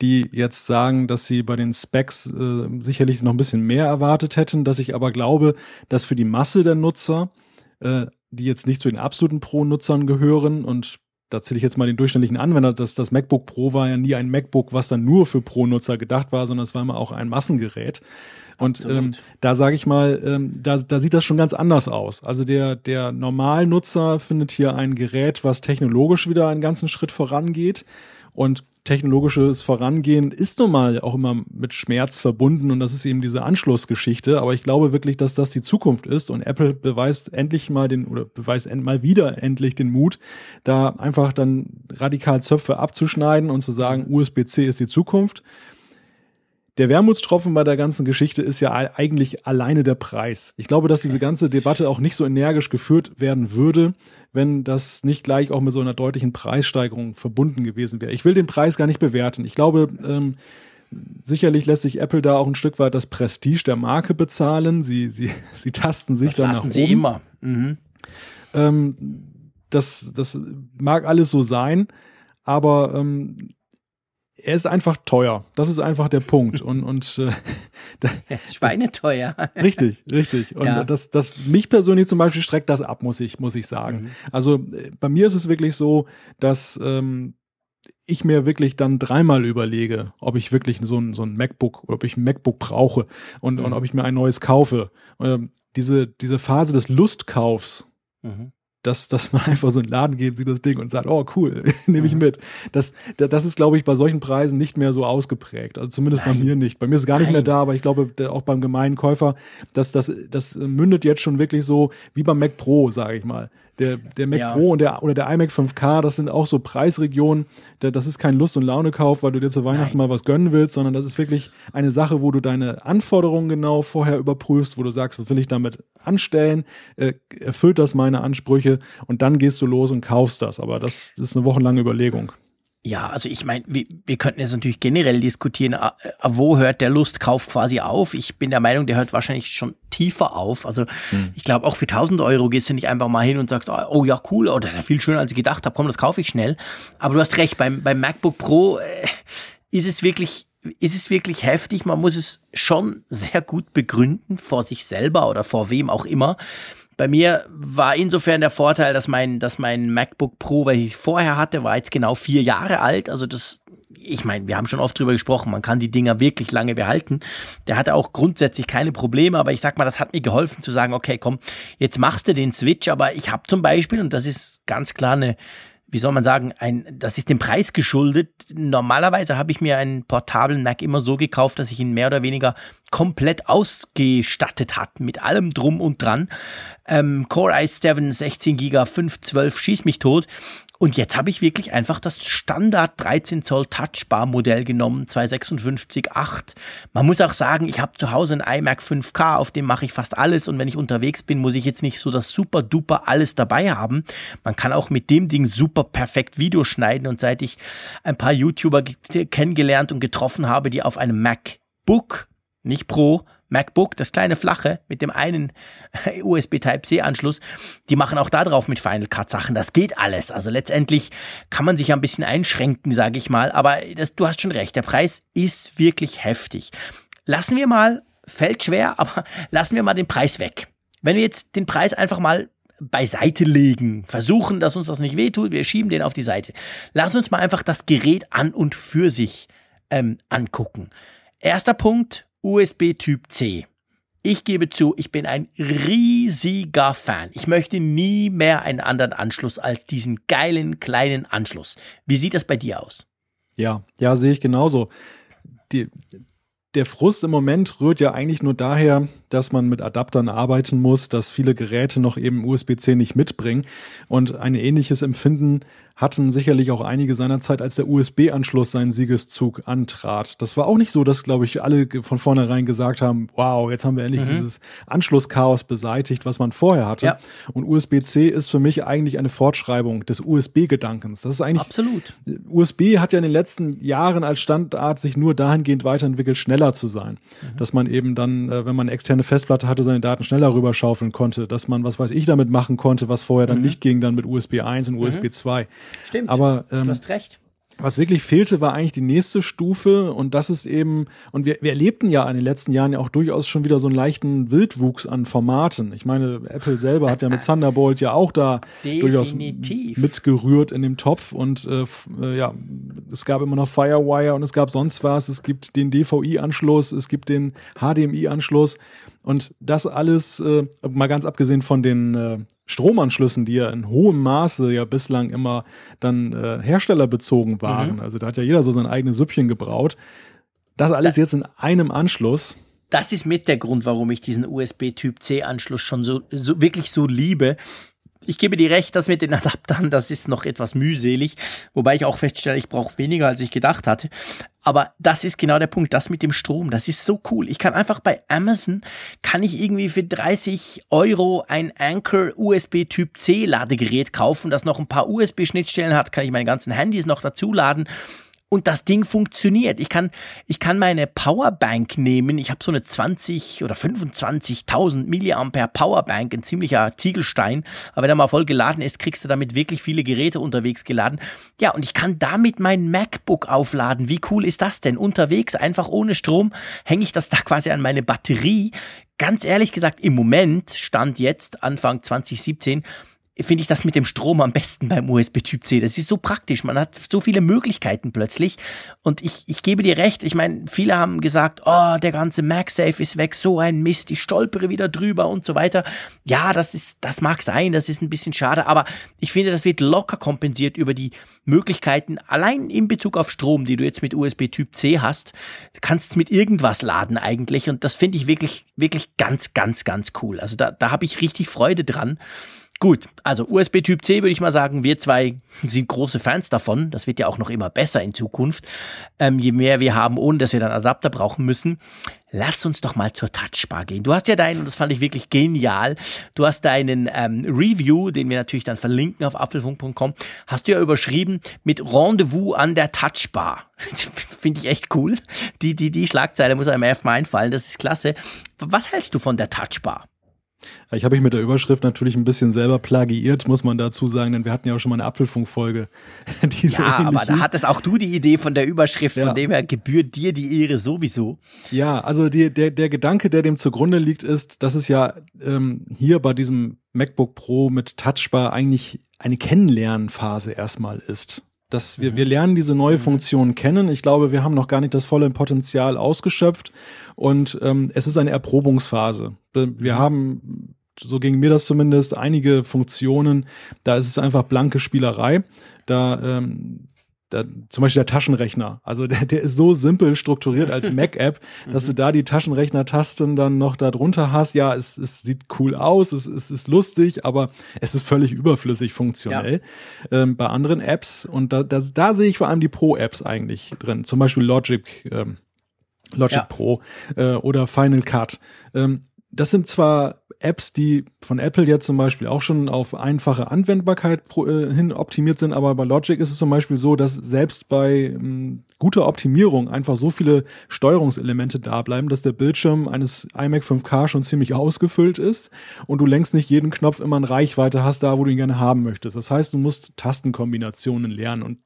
die jetzt sagen, dass sie bei den Specs äh, sicherlich noch ein bisschen mehr erwartet hätten, dass ich aber glaube, dass für die Masse der Nutzer, äh, die jetzt nicht zu den absoluten Pro-Nutzern gehören und da zähle ich jetzt mal den durchschnittlichen Anwender, dass das MacBook Pro war ja nie ein MacBook, was dann nur für Pro-Nutzer gedacht war, sondern es war immer auch ein Massengerät. Und ähm, da sage ich mal, ähm, da, da sieht das schon ganz anders aus. Also der, der Normalnutzer findet hier ein Gerät, was technologisch wieder einen ganzen Schritt vorangeht. Und technologisches Vorangehen ist nun mal auch immer mit Schmerz verbunden und das ist eben diese Anschlussgeschichte. Aber ich glaube wirklich, dass das die Zukunft ist und Apple beweist endlich mal den oder beweist mal wieder endlich den Mut, da einfach dann radikal Zöpfe abzuschneiden und zu sagen, USB-C ist die Zukunft. Der Wermutstropfen bei der ganzen Geschichte ist ja eigentlich alleine der Preis. Ich glaube, dass diese ganze Debatte auch nicht so energisch geführt werden würde, wenn das nicht gleich auch mit so einer deutlichen Preissteigerung verbunden gewesen wäre. Ich will den Preis gar nicht bewerten. Ich glaube, ähm, sicherlich lässt sich Apple da auch ein Stück weit das Prestige der Marke bezahlen. Sie, sie, sie tasten sich das dann nach oben. sie immer. Mhm. Ähm, das, das mag alles so sein, aber ähm, er ist einfach teuer. Das ist einfach der Punkt. Und, und äh, er ist schweineteuer. richtig, richtig. Und ja. das, das mich persönlich zum Beispiel streckt das ab, muss ich, muss ich sagen. Mhm. Also äh, bei mir ist es wirklich so, dass ähm, ich mir wirklich dann dreimal überlege, ob ich wirklich so ein, so ein MacBook, ob ich ein MacBook brauche und, mhm. und ob ich mir ein neues kaufe. Ähm, diese, diese Phase des Lustkaufs, mhm dass, dass man einfach so in den Laden geht, sieht das Ding und sagt, oh cool, nehme ich mhm. mit. Das, das ist, glaube ich, bei solchen Preisen nicht mehr so ausgeprägt. Also zumindest Nein. bei mir nicht. Bei mir ist es gar nicht Nein. mehr da, aber ich glaube auch beim gemeinen Käufer, dass das, das mündet jetzt schon wirklich so wie beim Mac Pro, sage ich mal der, der Mac ja. Pro und der, oder der iMac 5K, das sind auch so Preisregionen. Das ist kein Lust- und Laune-Kauf, weil du dir zu Weihnachten Nein. mal was gönnen willst, sondern das ist wirklich eine Sache, wo du deine Anforderungen genau vorher überprüfst, wo du sagst, was will ich damit anstellen? Äh, erfüllt das meine Ansprüche? Und dann gehst du los und kaufst das. Aber das, das ist eine wochenlange Überlegung. Ja, also ich meine, wir, wir könnten jetzt natürlich generell diskutieren, wo hört der Lustkauf quasi auf? Ich bin der Meinung, der hört wahrscheinlich schon tiefer auf. Also hm. ich glaube, auch für 1000 Euro gehst du nicht einfach mal hin und sagst, ah, oh ja, cool, oder viel schöner, als ich gedacht habe, komm, das kaufe ich schnell. Aber du hast recht, beim, beim MacBook Pro äh, ist es wirklich ist es wirklich heftig. Man muss es schon sehr gut begründen vor sich selber oder vor wem auch immer. Bei mir war insofern der Vorteil, dass mein, dass mein MacBook Pro, weil ich vorher hatte, war jetzt genau vier Jahre alt. Also das, ich meine, wir haben schon oft drüber gesprochen, man kann die Dinger wirklich lange behalten. Der hatte auch grundsätzlich keine Probleme, aber ich sag mal, das hat mir geholfen zu sagen, okay, komm, jetzt machst du den Switch, aber ich habe zum Beispiel, und das ist ganz klar eine wie soll man sagen, ein, das ist dem Preis geschuldet. Normalerweise habe ich mir einen portablen Mac immer so gekauft, dass ich ihn mehr oder weniger komplett ausgestattet hat, mit allem drum und dran. Ähm, Core i7 16 GB 512 schieß mich tot. Und jetzt habe ich wirklich einfach das Standard 13 Zoll Touchbar Modell genommen, 256.8. Man muss auch sagen, ich habe zu Hause ein iMac 5K, auf dem mache ich fast alles und wenn ich unterwegs bin, muss ich jetzt nicht so das super duper alles dabei haben. Man kann auch mit dem Ding super perfekt Videos schneiden und seit ich ein paar YouTuber kennengelernt und getroffen habe, die auf einem MacBook, nicht Pro, MacBook, das kleine flache mit dem einen USB Type-C-Anschluss, die machen auch da drauf mit Final Cut Sachen. Das geht alles. Also letztendlich kann man sich ein bisschen einschränken, sage ich mal. Aber das, du hast schon recht, der Preis ist wirklich heftig. Lassen wir mal, fällt schwer, aber lassen wir mal den Preis weg. Wenn wir jetzt den Preis einfach mal beiseite legen, versuchen, dass uns das nicht wehtut, wir schieben den auf die Seite. Lass uns mal einfach das Gerät an und für sich ähm, angucken. Erster Punkt, USB Typ C. Ich gebe zu, ich bin ein riesiger Fan. Ich möchte nie mehr einen anderen Anschluss als diesen geilen kleinen Anschluss. Wie sieht das bei dir aus? Ja, ja, sehe ich genauso. Die, der Frust im Moment rührt ja eigentlich nur daher, dass man mit Adaptern arbeiten muss, dass viele Geräte noch eben USB-C nicht mitbringen. Und ein ähnliches Empfinden hatten sicherlich auch einige seinerzeit, als der USB-Anschluss seinen Siegeszug antrat. Das war auch nicht so, dass, glaube ich, alle von vornherein gesagt haben, wow, jetzt haben wir endlich mhm. dieses Anschlusschaos beseitigt, was man vorher hatte. Ja. Und USB-C ist für mich eigentlich eine Fortschreibung des USB-Gedankens. Das ist eigentlich. Absolut. USB hat ja in den letzten Jahren als Standard sich nur dahingehend weiterentwickelt, schneller zu sein. Mhm. Dass man eben dann, äh, wenn man eine externe Festplatte hatte, seine Daten schneller rüberschaufeln konnte. Dass man, was weiß ich, damit machen konnte, was vorher dann mhm. nicht ging, dann mit USB 1 und USB 2. Stimmt. Aber ähm, du hast recht. Was wirklich fehlte, war eigentlich die nächste Stufe und das ist eben, und wir, wir erlebten ja in den letzten Jahren ja auch durchaus schon wieder so einen leichten Wildwuchs an Formaten. Ich meine, Apple selber hat ja mit Thunderbolt ja auch da durchaus mitgerührt in dem Topf und äh, äh, ja, es gab immer noch Firewire und es gab sonst was, es gibt den DVI-Anschluss, es gibt den HDMI-Anschluss und das alles, äh, mal ganz abgesehen von den äh, Stromanschlüssen, die ja in hohem Maße ja bislang immer dann äh, herstellerbezogen waren. Mhm. Also da hat ja jeder so sein eigenes Süppchen gebraut. Das alles da, jetzt in einem Anschluss. Das ist mit der Grund, warum ich diesen USB-Typ-C-Anschluss schon so, so wirklich so liebe, ich gebe dir recht, das mit den Adaptern, das ist noch etwas mühselig, wobei ich auch feststelle, ich brauche weniger, als ich gedacht hatte. Aber das ist genau der Punkt, das mit dem Strom, das ist so cool. Ich kann einfach bei Amazon, kann ich irgendwie für 30 Euro ein Anchor USB Typ C Ladegerät kaufen, das noch ein paar USB-Schnittstellen hat, kann ich meine ganzen Handys noch dazu laden und das Ding funktioniert. Ich kann, ich kann meine Powerbank nehmen. Ich habe so eine 20 oder 25.000 Milliampere Powerbank, ein ziemlicher Ziegelstein. Aber wenn er mal voll geladen ist, kriegst du damit wirklich viele Geräte unterwegs geladen. Ja, und ich kann damit mein MacBook aufladen. Wie cool ist das denn? Unterwegs, einfach ohne Strom, hänge ich das da quasi an meine Batterie. Ganz ehrlich gesagt, im Moment, Stand jetzt, Anfang 2017, finde ich das mit dem Strom am besten beim USB-Typ C. Das ist so praktisch. Man hat so viele Möglichkeiten plötzlich. Und ich, ich gebe dir recht. Ich meine, viele haben gesagt, oh, der ganze MagSafe ist weg, so ein Mist, ich stolpere wieder drüber und so weiter. Ja, das ist, das mag sein, das ist ein bisschen schade, aber ich finde, das wird locker kompensiert über die Möglichkeiten, allein in Bezug auf Strom, die du jetzt mit USB-Typ C hast. Du kannst mit irgendwas laden eigentlich. Und das finde ich wirklich, wirklich ganz, ganz, ganz cool. Also da, da habe ich richtig Freude dran. Gut, also USB Typ C würde ich mal sagen, wir zwei sind große Fans davon. Das wird ja auch noch immer besser in Zukunft. Ähm, je mehr wir haben, ohne dass wir dann Adapter brauchen müssen. Lass uns doch mal zur Touchbar gehen. Du hast ja deinen, und das fand ich wirklich genial, du hast deinen ähm, Review, den wir natürlich dann verlinken auf apfelfunk.com, hast du ja überschrieben mit Rendezvous an der Touchbar. Finde ich echt cool. Die, die, die Schlagzeile muss einem erstmal einfallen, das ist klasse. Was hältst du von der Touchbar? Ich habe mich mit der Überschrift natürlich ein bisschen selber plagiiert, muss man dazu sagen, denn wir hatten ja auch schon mal eine Apfelfunkfolge. Die so ja, aber da hattest auch du die Idee von der Überschrift, ja. von dem her gebührt dir die Ehre sowieso. Ja, also die, der, der Gedanke, der dem zugrunde liegt, ist, dass es ja ähm, hier bei diesem MacBook Pro mit Touchbar eigentlich eine Kennenlernphase erstmal ist dass wir, wir lernen diese neue mhm. Funktion kennen. Ich glaube, wir haben noch gar nicht das volle Potenzial ausgeschöpft und ähm, es ist eine Erprobungsphase. Wir mhm. haben, so ging mir das zumindest, einige Funktionen, da ist es einfach blanke Spielerei. Da ähm, da, zum Beispiel der Taschenrechner. Also der, der ist so simpel strukturiert als Mac-App, dass du da die Taschenrechner-Tasten dann noch da drunter hast. Ja, es, es sieht cool aus, es, es ist lustig, aber es ist völlig überflüssig funktionell. Ja. Ähm, bei anderen Apps, und da, da, da sehe ich vor allem die Pro-Apps eigentlich drin. Zum Beispiel Logic, ähm, Logic ja. Pro äh, oder Final Cut. Ähm, das sind zwar Apps, die von Apple jetzt zum Beispiel auch schon auf einfache Anwendbarkeit äh, hin optimiert sind, aber bei Logic ist es zum Beispiel so, dass selbst bei ähm, guter Optimierung einfach so viele Steuerungselemente da bleiben, dass der Bildschirm eines iMac 5K schon ziemlich ausgefüllt ist und du längst nicht jeden Knopf immer in Reichweite hast, da wo du ihn gerne haben möchtest. Das heißt, du musst Tastenkombinationen lernen und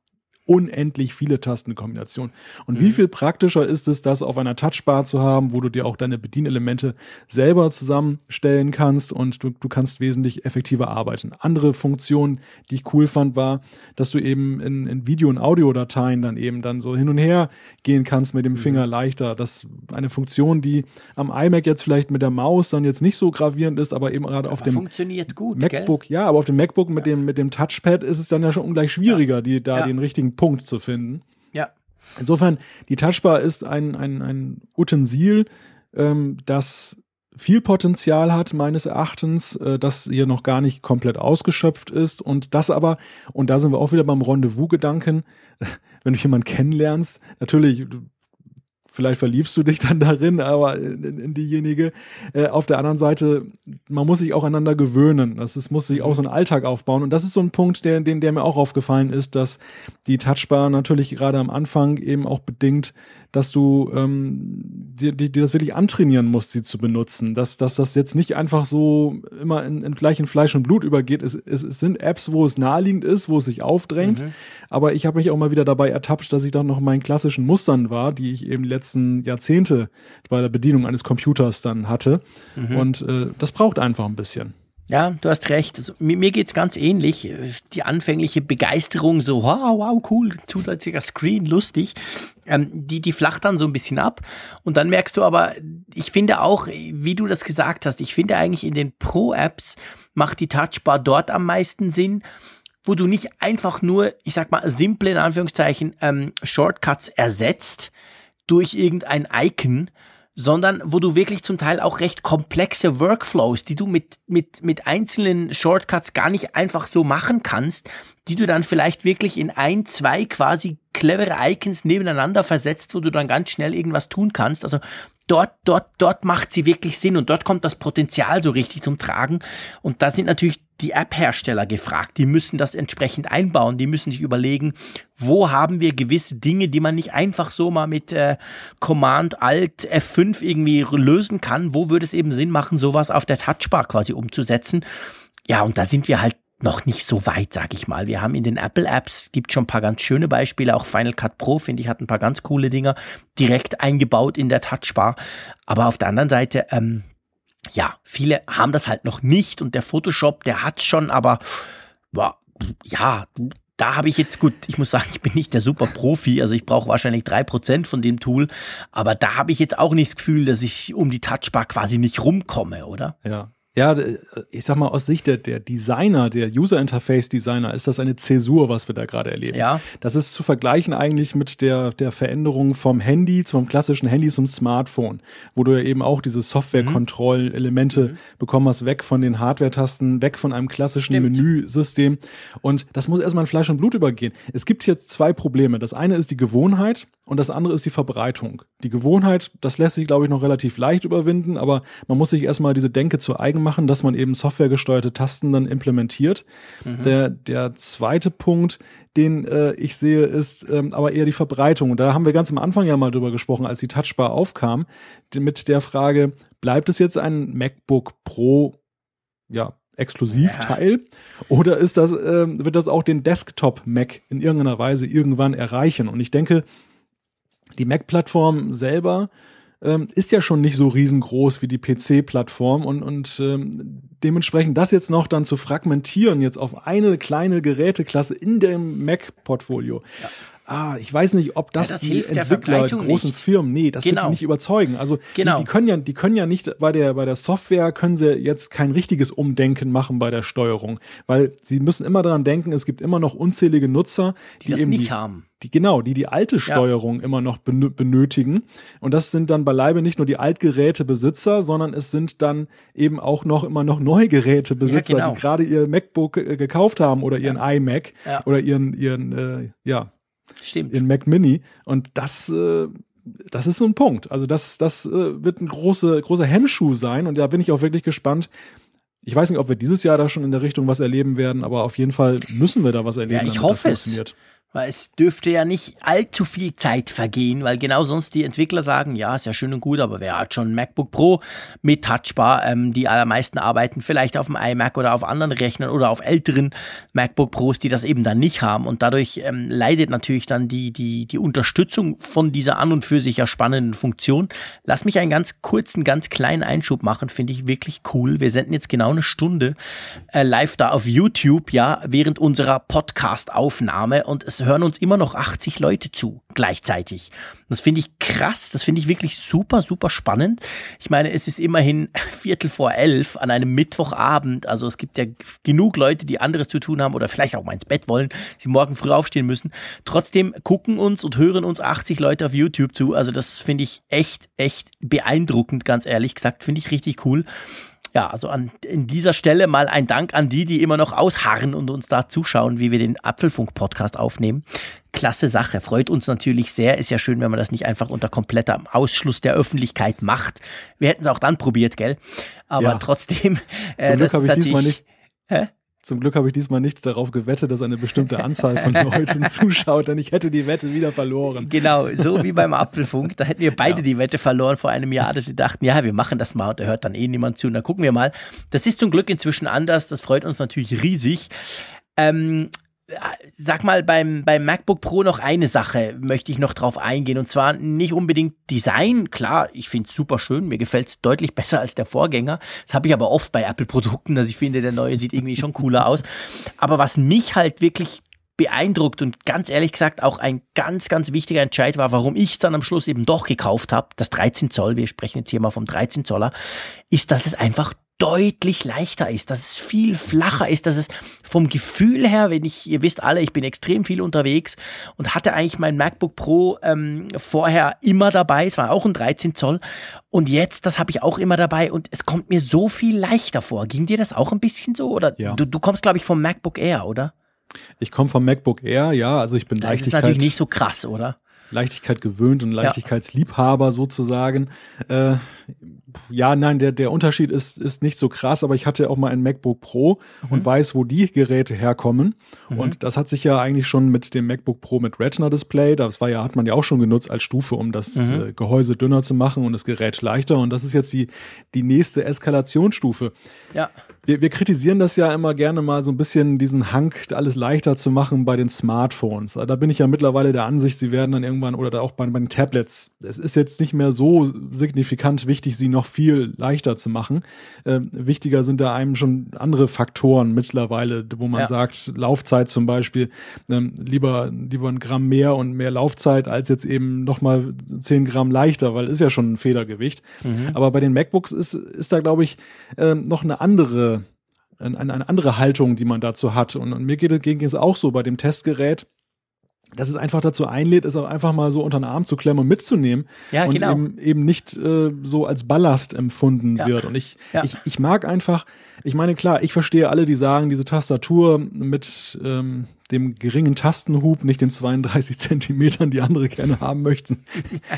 unendlich viele Tastenkombinationen. Und mhm. wie viel praktischer ist es, das auf einer Touchbar zu haben, wo du dir auch deine Bedienelemente selber zusammenstellen kannst und du, du kannst wesentlich effektiver arbeiten. Andere Funktion, die ich cool fand, war, dass du eben in, in Video- und Audiodateien dann eben dann so hin und her gehen kannst mit dem mhm. Finger leichter. Das eine Funktion, die am iMac jetzt vielleicht mit der Maus dann jetzt nicht so gravierend ist, aber eben gerade auf dem funktioniert gut, MacBook, gell? ja, aber auf dem MacBook mit ja. dem mit dem Touchpad ist es dann ja schon ungleich schwieriger, ja. die da ja. den richtigen Punkt zu finden. Ja. Insofern, die Touchbar ist ein, ein, ein Utensil, ähm, das viel Potenzial hat, meines Erachtens, äh, das hier noch gar nicht komplett ausgeschöpft ist und das aber, und da sind wir auch wieder beim Rendezvous-Gedanken, wenn du jemanden kennenlernst, natürlich, vielleicht verliebst du dich dann darin, aber in, in diejenige. Äh, auf der anderen Seite, man muss sich auch einander gewöhnen. Das ist, muss sich auch so ein Alltag aufbauen. Und das ist so ein Punkt, der, den, der mir auch aufgefallen ist, dass die Touchbar natürlich gerade am Anfang eben auch bedingt, dass du ähm, dir, dir das wirklich antrainieren musst, sie zu benutzen. Dass, dass das jetzt nicht einfach so immer in, in gleich in Fleisch und Blut übergeht. Es, es, es sind Apps, wo es naheliegend ist, wo es sich aufdrängt. Mhm. Aber ich habe mich auch mal wieder dabei ertappt, dass ich dann noch meinen klassischen Mustern war, die ich eben die letzten Jahrzehnte bei der Bedienung eines Computers dann hatte. Mhm. Und äh, das braucht einfach ein bisschen. Ja, du hast recht. Also, mir, mir geht's ganz ähnlich. Die anfängliche Begeisterung, so, wow, wow, cool, zusätzlicher Screen, lustig, ähm, die, die flacht dann so ein bisschen ab. Und dann merkst du aber, ich finde auch, wie du das gesagt hast, ich finde eigentlich in den Pro-Apps macht die Touchbar dort am meisten Sinn, wo du nicht einfach nur, ich sag mal, simple, in Anführungszeichen, ähm, Shortcuts ersetzt durch irgendein Icon, sondern wo du wirklich zum Teil auch recht komplexe Workflows, die du mit, mit, mit einzelnen Shortcuts gar nicht einfach so machen kannst, die du dann vielleicht wirklich in ein, zwei quasi clevere Icons nebeneinander versetzt, wo du dann ganz schnell irgendwas tun kannst. Also dort, dort, dort macht sie wirklich Sinn und dort kommt das Potenzial so richtig zum Tragen. Und da sind natürlich die App-Hersteller gefragt. Die müssen das entsprechend einbauen. Die müssen sich überlegen, wo haben wir gewisse Dinge, die man nicht einfach so mal mit äh, Command Alt F5 irgendwie lösen kann. Wo würde es eben Sinn machen, sowas auf der Touchbar quasi umzusetzen? Ja, und da sind wir halt noch nicht so weit, sag ich mal. Wir haben in den Apple Apps, gibt schon ein paar ganz schöne Beispiele, auch Final Cut Pro, finde ich, hat ein paar ganz coole Dinger direkt eingebaut in der Touchbar. Aber auf der anderen Seite, ähm, ja, viele haben das halt noch nicht und der Photoshop, der hat's schon, aber boah, ja, da habe ich jetzt gut, ich muss sagen, ich bin nicht der super Profi, also ich brauche wahrscheinlich drei Prozent von dem Tool, aber da habe ich jetzt auch nicht das Gefühl, dass ich um die Touchbar quasi nicht rumkomme, oder? Ja, ja, ich sag mal, aus Sicht der, der Designer, der User Interface Designer, ist das eine Zäsur, was wir da gerade erleben. Ja. Das ist zu vergleichen eigentlich mit der, der Veränderung vom Handy zum klassischen Handy zum Smartphone, wo du ja eben auch diese Software-Kontrollelemente mhm. bekommen hast, weg von den Hardware-Tasten, weg von einem klassischen Stimmt. Menüsystem. Und das muss erstmal in Fleisch und Blut übergehen. Es gibt jetzt zwei Probleme. Das eine ist die Gewohnheit und das andere ist die Verbreitung. Die Gewohnheit, das lässt sich, glaube ich, noch relativ leicht überwinden, aber man muss sich erstmal diese Denke zu eigen machen, dass man eben softwaregesteuerte Tasten dann implementiert. Mhm. Der, der zweite Punkt, den äh, ich sehe, ist ähm, aber eher die Verbreitung. Und da haben wir ganz am Anfang ja mal drüber gesprochen, als die Touchbar aufkam, mit der Frage, bleibt es jetzt ein MacBook Pro, ja, Exklusivteil? Ja. Oder ist das, äh, wird das auch den Desktop-Mac in irgendeiner Weise irgendwann erreichen? Und ich denke, die Mac-Plattform selber ähm, ist ja schon nicht so riesengroß wie die PC-Plattform und, und ähm, dementsprechend das jetzt noch dann zu fragmentieren, jetzt auf eine kleine Geräteklasse in dem Mac-Portfolio. Ja ah, ich weiß nicht, ob das, ja, das die Entwickler großen nicht. Firmen, nee, das genau. wird die genau. nicht überzeugen. Also genau. die, die, können ja, die können ja nicht bei der bei der Software können sie jetzt kein richtiges Umdenken machen bei der Steuerung, weil sie müssen immer daran denken, es gibt immer noch unzählige Nutzer, die, die das eben nicht die, haben. Die genau, die die alte Steuerung ja. immer noch benötigen und das sind dann beileibe nicht nur die Altgerätebesitzer, sondern es sind dann eben auch noch immer noch Neugerätebesitzer, ja, genau. die gerade ihr MacBook äh, gekauft haben oder ihren iMac oder ihren ihren äh, ja Stimmt. in Mac Mini. Und das, äh, das ist so ein Punkt. Also das, das äh, wird ein große, großer Hemmschuh sein. Und da bin ich auch wirklich gespannt. Ich weiß nicht, ob wir dieses Jahr da schon in der Richtung was erleben werden, aber auf jeden Fall müssen wir da was erleben. Ja, ich hoffe es. Weil es dürfte ja nicht allzu viel Zeit vergehen, weil genau sonst die Entwickler sagen, ja, ist ja schön und gut, aber wer hat schon ein MacBook Pro mit Touchbar? Ähm, die allermeisten arbeiten vielleicht auf dem iMac oder auf anderen Rechnern oder auf älteren MacBook Pros, die das eben dann nicht haben. Und dadurch ähm, leidet natürlich dann die, die, die Unterstützung von dieser an und für sich ja spannenden Funktion. Lass mich einen ganz kurzen, ganz kleinen Einschub machen, finde ich wirklich cool. Wir senden jetzt genau eine Stunde äh, live da auf YouTube, ja, während unserer Podcast-Aufnahme und es hören uns immer noch 80 Leute zu gleichzeitig. Das finde ich krass, das finde ich wirklich super, super spannend. Ich meine, es ist immerhin Viertel vor elf an einem Mittwochabend. Also es gibt ja genug Leute, die anderes zu tun haben oder vielleicht auch mal ins Bett wollen, sie morgen früh aufstehen müssen. Trotzdem gucken uns und hören uns 80 Leute auf YouTube zu. Also das finde ich echt, echt beeindruckend, ganz ehrlich gesagt. Finde ich richtig cool. Ja, also an in dieser Stelle mal ein Dank an die, die immer noch ausharren und uns da zuschauen, wie wir den Apfelfunk-Podcast aufnehmen. Klasse Sache, freut uns natürlich sehr. Ist ja schön, wenn man das nicht einfach unter kompletter Ausschluss der Öffentlichkeit macht. Wir hätten es auch dann probiert, gell? Aber ja. trotzdem. Äh, Zum Glück habe ich diesmal nicht. Hä? Zum Glück habe ich diesmal nicht darauf gewettet, dass eine bestimmte Anzahl von Leuten zuschaut, denn ich hätte die Wette wieder verloren. Genau, so wie beim Apfelfunk. Da hätten wir beide ja. die Wette verloren vor einem Jahr, dass wir dachten, ja, wir machen das mal und da hört dann eh niemand zu. Und dann gucken wir mal. Das ist zum Glück inzwischen anders. Das freut uns natürlich riesig. Ähm, sag mal, beim, beim MacBook Pro noch eine Sache möchte ich noch drauf eingehen. Und zwar nicht unbedingt Design. Klar, ich finde es super schön. Mir gefällt es deutlich besser als der Vorgänger. Das habe ich aber oft bei Apple-Produkten, dass ich finde, der neue sieht irgendwie schon cooler aus. Aber was mich halt wirklich beeindruckt und ganz ehrlich gesagt auch ein ganz, ganz wichtiger Entscheid war, warum ich es dann am Schluss eben doch gekauft habe, das 13 Zoll, wir sprechen jetzt hier mal vom 13 Zoller, ist, dass es einfach deutlich leichter ist, dass es viel flacher ist, dass es vom Gefühl her, wenn ich, ihr wisst alle, ich bin extrem viel unterwegs und hatte eigentlich mein MacBook Pro ähm, vorher immer dabei, es war auch ein 13 Zoll und jetzt, das habe ich auch immer dabei und es kommt mir so viel leichter vor. Ging dir das auch ein bisschen so oder ja. du, du kommst glaube ich vom MacBook Air, oder? Ich komme vom MacBook Air, ja, also ich bin da Leichtigkeit. Das ist natürlich nicht so krass, oder? Leichtigkeit gewöhnt und Leichtigkeitsliebhaber ja. sozusagen. Äh, ja, nein, der, der Unterschied ist, ist nicht so krass, aber ich hatte auch mal ein MacBook Pro mhm. und weiß, wo die Geräte herkommen. Mhm. Und das hat sich ja eigentlich schon mit dem MacBook Pro mit Retina Display, das war ja, hat man ja auch schon genutzt als Stufe, um das mhm. äh, Gehäuse dünner zu machen und das Gerät leichter. Und das ist jetzt die, die nächste Eskalationsstufe. Ja. Wir, wir kritisieren das ja immer gerne mal so ein bisschen, diesen Hang, alles leichter zu machen bei den Smartphones. Da bin ich ja mittlerweile der Ansicht, sie werden dann irgendwann oder auch bei, bei den Tablets, es ist jetzt nicht mehr so signifikant wichtig, sie noch viel leichter zu machen. Äh, wichtiger sind da einem schon andere Faktoren mittlerweile, wo man ja. sagt, Laufzeit zum Beispiel, ähm, lieber, lieber ein Gramm mehr und mehr Laufzeit als jetzt eben nochmal zehn Gramm leichter, weil ist ja schon ein Federgewicht. Mhm. Aber bei den MacBooks ist, ist da, glaube ich, äh, noch eine andere eine, eine andere Haltung, die man dazu hat. Und, und mir geht, ging es auch so bei dem Testgerät, dass es einfach dazu einlädt, es auch einfach mal so unter den Arm zu klemmen und mitzunehmen ja, und genau. eben, eben nicht äh, so als Ballast empfunden ja. wird. Und ich, Ja. ich, ich mag einfach, ich meine, klar, ich verstehe alle, die sagen, diese Tastatur mit ähm, dem geringen Tastenhub, nicht den 32 Zentimetern, die andere gerne haben möchten,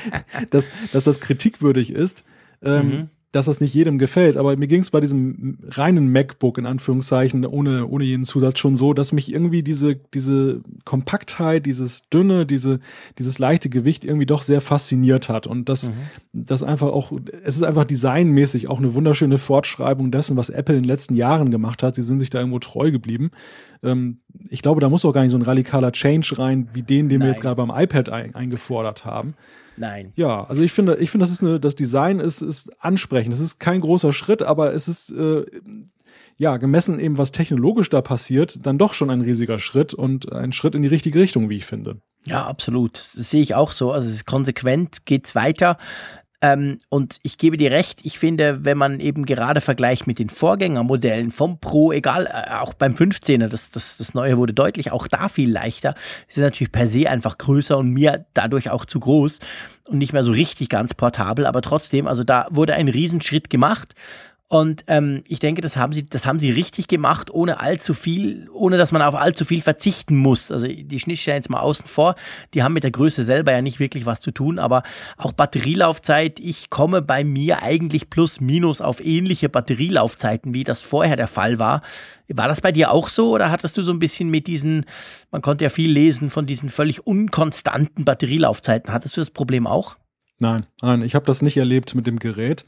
dass, dass das kritikwürdig ist. Ähm, Mhm. Dass das nicht jedem gefällt, aber mir ging es bei diesem reinen MacBook in Anführungszeichen ohne ohne jeden Zusatz schon so, dass mich irgendwie diese diese Kompaktheit, dieses dünne, diese dieses leichte Gewicht irgendwie doch sehr fasziniert hat und das das einfach auch es ist einfach designmäßig auch eine wunderschöne Fortschreibung dessen, was Apple in den letzten Jahren gemacht hat. Sie sind sich da irgendwo treu geblieben. Ähm, ich glaube, da muss auch gar nicht so ein radikaler Change rein, wie den, den wir Nein. jetzt gerade beim iPad ein, eingefordert haben. Nein. Ja, also ich finde, ich finde, das ist eine, das Design ist, ist ansprechend. Es ist kein großer Schritt, aber es ist äh, ja gemessen eben, was technologisch da passiert, dann doch schon ein riesiger Schritt und ein Schritt in die richtige Richtung, wie ich finde. Ja, absolut. Das sehe ich auch so. Also es ist konsequent, geht's weiter. Ähm, und ich gebe dir recht, ich finde, wenn man eben gerade vergleicht mit den Vorgängermodellen vom Pro, egal, äh, auch beim 15er, das, das, das neue wurde deutlich, auch da viel leichter. Es ist natürlich per se einfach größer und mir dadurch auch zu groß und nicht mehr so richtig ganz portabel, aber trotzdem, also da wurde ein Riesenschritt gemacht. Und ähm, ich denke, das haben sie, das haben sie richtig gemacht, ohne allzu viel, ohne dass man auf allzu viel verzichten muss. Also die Schnittstellen jetzt mal außen vor, die haben mit der Größe selber ja nicht wirklich was zu tun, aber auch Batterielaufzeit, ich komme bei mir eigentlich plus minus auf ähnliche Batterielaufzeiten, wie das vorher der Fall war. War das bei dir auch so oder hattest du so ein bisschen mit diesen, man konnte ja viel lesen von diesen völlig unkonstanten Batterielaufzeiten, hattest du das Problem auch? Nein, nein, ich habe das nicht erlebt mit dem Gerät.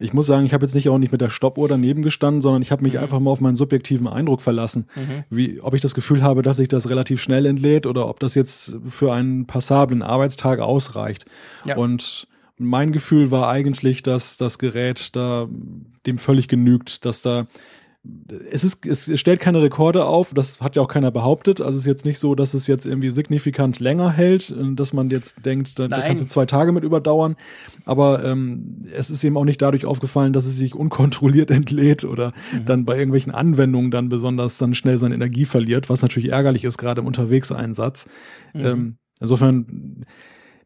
Ich muss sagen, ich habe jetzt nicht auch nicht mit der Stoppuhr daneben gestanden, sondern ich habe mich einfach mal auf meinen subjektiven Eindruck verlassen, wie ob ich das Gefühl habe, dass sich das relativ schnell entlädt oder ob das jetzt für einen passablen Arbeitstag ausreicht. Ja. Und mein Gefühl war eigentlich, dass das Gerät da dem völlig genügt, dass da es ist, es stellt keine Rekorde auf, das hat ja auch keiner behauptet. Also es ist jetzt nicht so, dass es jetzt irgendwie signifikant länger hält, äh, dass man jetzt denkt, da, da kannst du zwei Tage mit überdauern. Aber ähm, es ist eben auch nicht dadurch aufgefallen, dass es sich unkontrolliert entlädt oder dann bei irgendwelchen Anwendungen dann besonders dann schnell seine Energie verliert, was natürlich ärgerlich ist, gerade im Unterwegseinsatz. Ähm, insofern,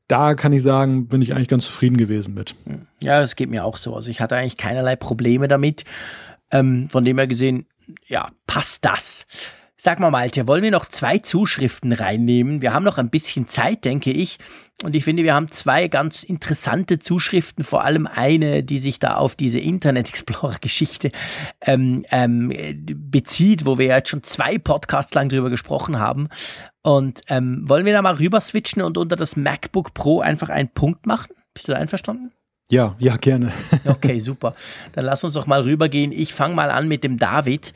da kann ich sagen, bin ich eigentlich ganz zufrieden gewesen mit. Ja, es geht mir auch so. Also ich hatte eigentlich keinerlei Probleme damit. Ähm, von dem her gesehen, ja, passt das. Sag mal, Malte, wollen wir noch zwei Zuschriften reinnehmen? Wir haben noch ein bisschen Zeit, denke ich. Und ich finde, wir haben zwei ganz interessante Zuschriften, vor allem eine, die sich da auf diese Internet Explorer-Geschichte ähm, ähm, bezieht, wo wir ja jetzt schon zwei Podcasts lang drüber gesprochen haben. Und ähm, wollen wir da mal rüber switchen und unter das MacBook Pro einfach einen Punkt machen? Bist du da einverstanden? Ja, ja, gerne. Okay, super. Dann lass uns doch mal rübergehen. Ich fange mal an mit dem David.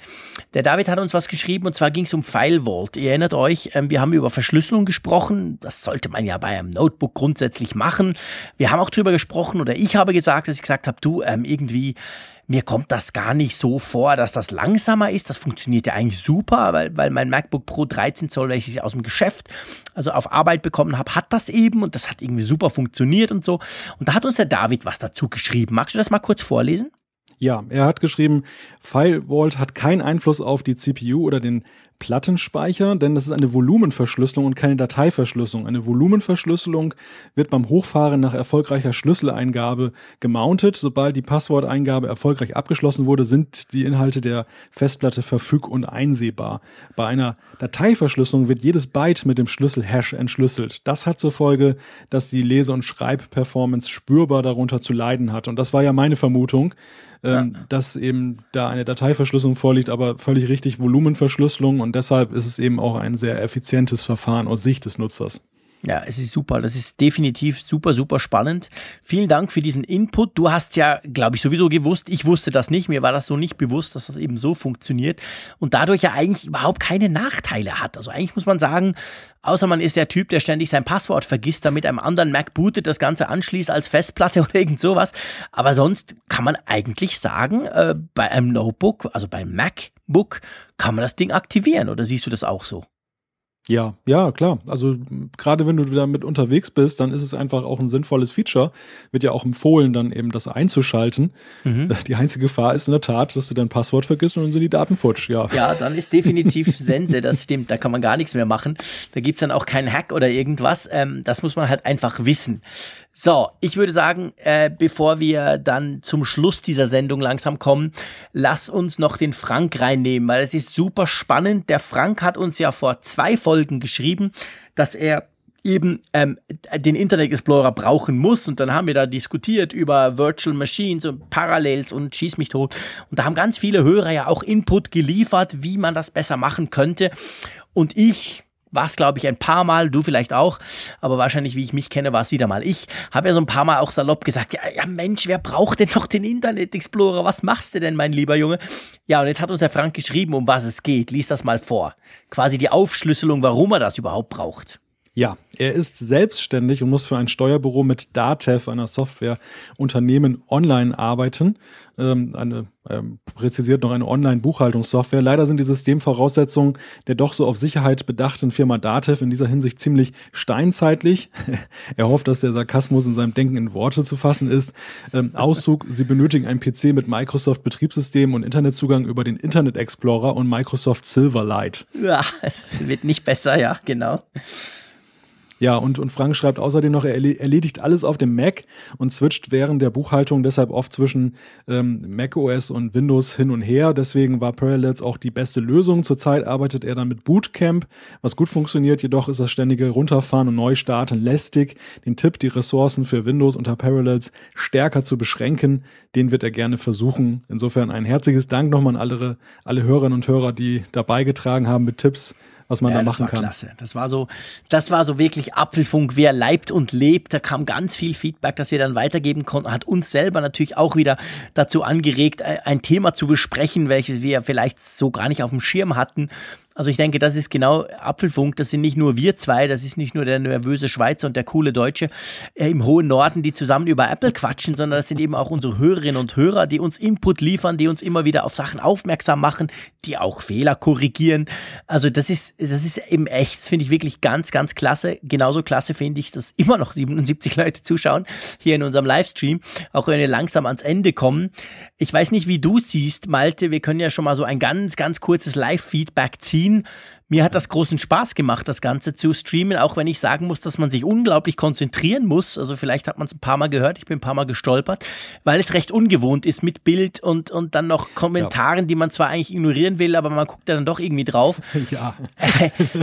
Der David hat uns was geschrieben und zwar ging es um File Vault. Ihr erinnert euch, ähm, wir haben über Verschlüsselung gesprochen. Das sollte man ja bei einem Notebook grundsätzlich machen. Wir haben auch drüber gesprochen oder ich habe gesagt, dass ich gesagt habe, du, ähm, irgendwie mir kommt das gar nicht so vor, dass das langsamer ist. Das funktioniert ja eigentlich super, weil, weil mein MacBook Pro 13 Zoll, welches ich aus dem Geschäft, also auf Arbeit bekommen habe, hat das eben und das hat irgendwie super funktioniert und so. Und da hat uns der David was dazu geschrieben. Magst du das mal kurz vorlesen? Ja, er hat geschrieben, File Vault hat keinen Einfluss auf die CPU oder den Plattenspeicher, denn das ist eine Volumenverschlüsselung und keine Dateiverschlüsselung. Eine Volumenverschlüsselung wird beim Hochfahren nach erfolgreicher Schlüsseleingabe gemountet. Sobald die Passworteingabe erfolgreich abgeschlossen wurde, sind die Inhalte der Festplatte verfüg- und einsehbar. Bei einer Dateiverschlüsselung wird jedes Byte mit dem Schlüssel-Hash entschlüsselt. Das hat zur Folge, dass die Lese- und Schreibperformance spürbar darunter zu leiden hat. Und das war ja meine Vermutung, ähm, ja. dass eben da eine Dateiverschlüsselung vorliegt, aber völlig richtig Volumenverschlüsselung und deshalb ist es eben auch ein sehr effizientes Verfahren aus Sicht des Nutzers. Ja, es ist super. Das ist definitiv super, super spannend. Vielen Dank für diesen Input. Du hast ja, glaube ich, sowieso gewusst. Ich wusste das nicht. Mir war das so nicht bewusst, dass das eben so funktioniert und dadurch ja eigentlich überhaupt keine Nachteile hat. Also eigentlich muss man sagen, außer man ist der Typ, der ständig sein Passwort vergisst, damit einem anderen Mac bootet, das Ganze anschließt als Festplatte oder irgend sowas. Aber sonst kann man eigentlich sagen, äh, bei einem Notebook, also beim MacBook, kann man das Ding aktivieren. Oder siehst du das auch so? Ja, ja, klar. Also gerade wenn du damit unterwegs bist, dann ist es einfach auch ein sinnvolles Feature. Wird ja auch empfohlen, dann eben das einzuschalten. Mhm. Die einzige Gefahr ist in der Tat, dass du dein Passwort vergisst und dann sind die Daten futsch, ja. Ja, dann ist definitiv Sense, das stimmt. Da kann man gar nichts mehr machen. Da gibt's dann auch keinen Hack oder irgendwas. Ähm, das muss man halt einfach wissen. So, ich würde sagen, äh, bevor wir dann zum Schluss dieser Sendung langsam kommen, lass uns noch den Frank reinnehmen, weil es ist super spannend. Der Frank hat uns ja vor zwei Folgen geschrieben, dass er eben ähm, den Internet Explorer brauchen muss. Und dann haben wir da diskutiert über Virtual Machines und Parallels und Schieß mich tot. Und da haben ganz viele Hörer ja auch Input geliefert, wie man das besser machen könnte. Und ich war es, glaube ich, ein paar Mal, du vielleicht auch, aber wahrscheinlich, wie ich mich kenne, war es wieder mal ich. Habe ja so ein paar Mal auch salopp gesagt, ja, ja Mensch, wer braucht denn noch den Internet Explorer? Was machst du denn, mein lieber Junge? Ja, und jetzt hat uns der Frank geschrieben, um was es geht. Lies das mal vor. Quasi die Aufschlüsselung, warum er das überhaupt braucht. Ja, er ist selbstständig und muss für ein Steuerbüro mit Datev, einer Softwareunternehmen, online arbeiten. Ähm, eine, ähm, präzisiert noch eine Online-Buchhaltungssoftware. Leider sind die Systemvoraussetzungen der doch so auf Sicherheit bedachten Firma Datev in dieser Hinsicht ziemlich steinzeitlich. er hofft, dass der Sarkasmus in seinem Denken in Worte zu fassen ist. Ähm, Auszug, sie benötigen einen PC mit Microsoft Betriebssystem und Internetzugang über den Internet Explorer und Microsoft Silverlight. Ja, es wird nicht besser, ja, genau. Ja, und, und Frank schreibt außerdem noch, er erledigt alles auf dem Mac und switcht während der Buchhaltung deshalb oft zwischen ähm, Mac OS und Windows hin und her. Deswegen war Parallels auch die beste Lösung. Zurzeit arbeitet er dann mit Bootcamp, was gut funktioniert. Jedoch ist das ständige Runterfahren und Neustarten lästig. Den Tipp, die Ressourcen für Windows unter Parallels stärker zu beschränken, den wird er gerne versuchen. Insofern ein herzliches Dank nochmal an alle, alle Hörerinnen und Hörer, die da beigetragen haben mit Tipps was man ja, da machen das war kann. Klasse. Das war so, das war so wirklich Apfelfunk, wer leibt und lebt. Da kam ganz viel Feedback, das wir dann weitergeben konnten. Hat uns selber natürlich auch wieder dazu angeregt, ein Thema zu besprechen, welches wir vielleicht so gar nicht auf dem Schirm hatten also ich denke, das ist genau Apfelfunk. Das sind nicht nur wir zwei, das ist nicht nur der nervöse Schweizer und der coole Deutsche äh, im hohen Norden, die zusammen über Apple quatschen, sondern das sind eben auch unsere Hörerinnen und Hörer, die uns Input liefern, die uns immer wieder auf Sachen aufmerksam machen, die auch Fehler korrigieren. Also das ist, das ist eben echt, finde ich wirklich ganz, ganz klasse. Genauso klasse finde ich, dass immer noch 77 Leute zuschauen hier in unserem Livestream, auch wenn wir langsam ans Ende kommen. Ich weiß nicht, wie du siehst, Malte, wir können ja schon mal so ein ganz, ganz kurzes Live-Feedback ziehen Berlin. Mir hat das großen Spaß gemacht, das Ganze zu streamen, auch wenn ich sagen muss, dass man sich unglaublich konzentrieren muss. Also vielleicht hat man es ein paar Mal gehört, ich bin ein paar Mal gestolpert, weil es recht ungewohnt ist mit Bild und, und dann noch Kommentaren, ja. die man zwar eigentlich ignorieren will, aber man guckt da dann doch irgendwie drauf. Ja.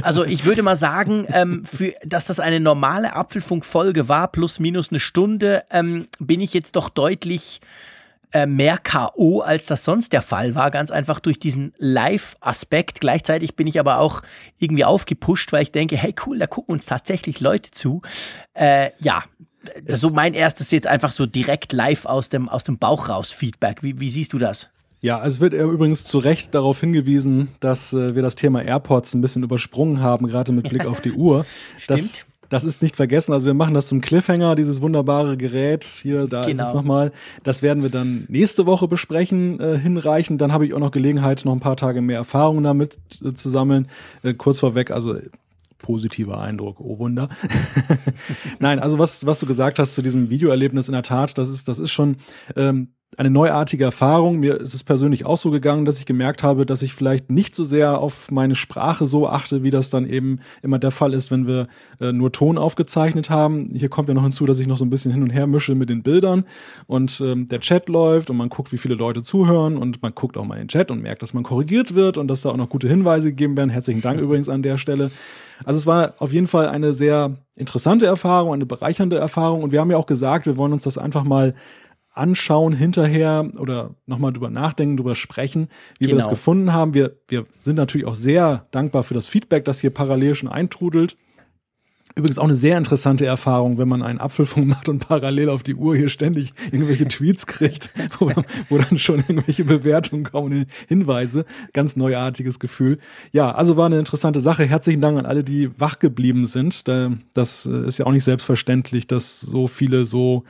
Also ich würde mal sagen, ähm, für, dass das eine normale Apfelfunk-Folge war, plus minus eine Stunde, ähm, bin ich jetzt doch deutlich äh, mehr K.O., als das sonst der Fall war, ganz einfach durch diesen Live-Aspekt. Gleichzeitig bin ich aber auch irgendwie aufgepusht, weil ich denke, hey cool, da gucken uns tatsächlich Leute zu. Äh, ja, das ist so mein erstes jetzt einfach so direkt live aus dem, aus dem Bauch raus Feedback. Wie, wie siehst du das? Ja, es wird übrigens zu Recht darauf hingewiesen, dass äh, wir das Thema AirPods ein bisschen übersprungen haben, gerade mit Blick auf die Uhr. Stimmt. Das das ist nicht vergessen. Also wir machen das zum Cliffhanger, dieses wunderbare Gerät. Hier, da genau. ist es genau. nochmal. Das werden wir dann nächste Woche besprechen, äh, hinreichen. Dann habe ich auch noch Gelegenheit, noch ein paar Tage mehr Erfahrung damit äh, zu sammeln. Äh, kurz vorweg, also positiver Eindruck, oh Wunder. Nein, also was, was du gesagt hast zu diesem Videoerlebnis in der Tat, das ist, das ist schon ähm, eine neuartige Erfahrung. Mir ist es persönlich auch so gegangen, dass ich gemerkt habe, dass ich vielleicht nicht so sehr auf meine Sprache so achte, wie das dann eben immer der Fall ist, wenn wir äh, nur Ton aufgezeichnet haben. Hier kommt ja noch hinzu, dass ich noch so ein bisschen hin und her mische mit den Bildern und ähm, der Chat läuft und man guckt, wie viele Leute zuhören und man guckt auch mal in den Chat und merkt, dass man korrigiert wird und dass da auch noch gute Hinweise gegeben werden. Herzlichen Dank übrigens an der Stelle. Also es war auf jeden Fall eine sehr interessante Erfahrung, eine bereichernde Erfahrung und wir haben ja auch gesagt, wir wollen uns das einfach mal anschauen hinterher oder nochmal drüber nachdenken, drüber sprechen, wie genau. wir das genau. gefunden haben. Wir, wir sind natürlich auch sehr dankbar für das Feedback, das hier parallel schon eintrudelt. Übrigens auch eine sehr interessante Erfahrung, wenn man einen Apfelfunk macht und parallel auf die Uhr hier ständig irgendwelche Tweets kriegt, wo, wo dann schon irgendwelche Bewertungen kommen, Hinweise. Ganz neuartiges Gefühl. Ja, also war eine interessante Sache. Herzlichen Dank an alle, die wach geblieben sind. Das äh, ist ja auch nicht selbstverständlich, dass so viele so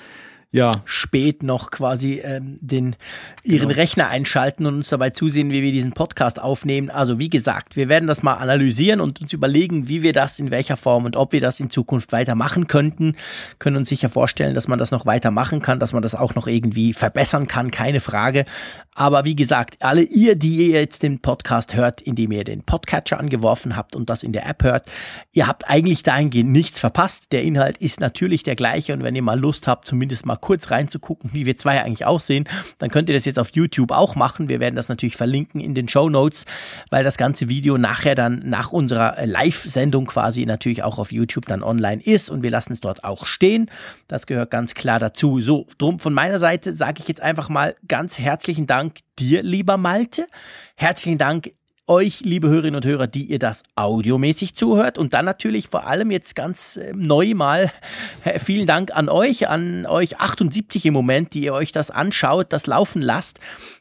ja. spät noch quasi ähm, den, ihren genau. Rechner einschalten und uns dabei zusehen, wie wir diesen Podcast aufnehmen. Also wie gesagt, wir werden das mal analysieren und uns überlegen, wie wir das in welcher Form und ob wir das in Zukunft weitermachen könnten. Können uns sicher vorstellen, dass man das noch weitermachen kann, dass man das auch noch irgendwie verbessern kann, keine Frage. Aber wie gesagt, alle ihr, die ihr jetzt den Podcast hört, indem ihr den Podcatcher angeworfen habt und das in der App hört, ihr habt eigentlich dahingehend nichts verpasst. Der Inhalt ist natürlich der gleiche und wenn ihr mal Lust habt, zumindest mal kurz reinzugucken, wie wir zwei eigentlich aussehen, dann könnt ihr das jetzt auf YouTube auch machen. Wir werden das natürlich verlinken in den Show Notes, weil das ganze Video nachher dann nach unserer äh, Live-Sendung quasi natürlich auch auf YouTube dann online ist und wir lassen es dort auch stehen. Das gehört ganz klar dazu. So, drum von meiner Seite sage ich jetzt einfach mal ganz herzlichen Dank dir, lieber Malte. Herzlichen Dank euch, liebe Hörerinnen und Hörer, die ihr das audiomäßig zuhört. Und dann natürlich vor allem jetzt ganz äh, neu mal äh, vielen Dank an euch, an euch 78 im Moment, die ihr euch das anschaut, das laufen lasst.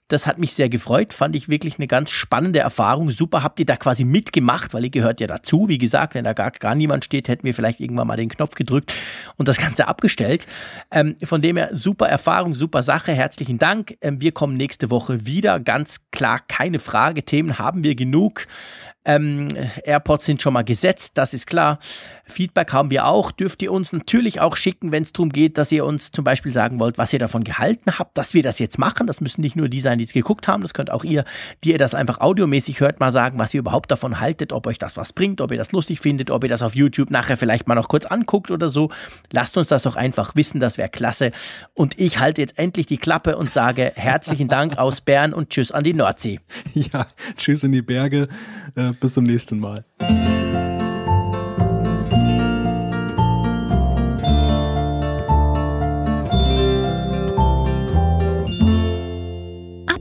Das hat mich sehr gefreut, fand ich wirklich eine ganz spannende Erfahrung. Super, habt ihr da quasi mitgemacht, weil ihr gehört ja dazu. Wie gesagt, wenn da gar, gar niemand steht, hätten wir vielleicht irgendwann mal den Knopf gedrückt und das Ganze abgestellt. Ähm, von dem her, super Erfahrung, super Sache. Herzlichen Dank. Ähm, wir kommen nächste Woche wieder. Ganz klar, keine Frage. Themen haben wir genug. Ähm, AirPods sind schon mal gesetzt, das ist klar. Feedback haben wir auch. Dürft ihr uns natürlich auch schicken, wenn es darum geht, dass ihr uns zum Beispiel sagen wollt, was ihr davon gehalten habt, dass wir das jetzt machen. Das müssen nicht nur die sein, die es geguckt haben. Das könnt auch ihr, die ihr das einfach audiomäßig hört, mal sagen, was ihr überhaupt davon haltet, ob euch das was bringt, ob ihr das lustig findet, ob ihr das auf YouTube nachher vielleicht mal noch kurz anguckt oder so. Lasst uns das doch einfach wissen, das wäre klasse. Und ich halte jetzt endlich die Klappe und sage herzlichen Dank aus Bern und tschüss an die Nordsee. Ja, tschüss in die Berge. Äh, bis zum nächsten Mal.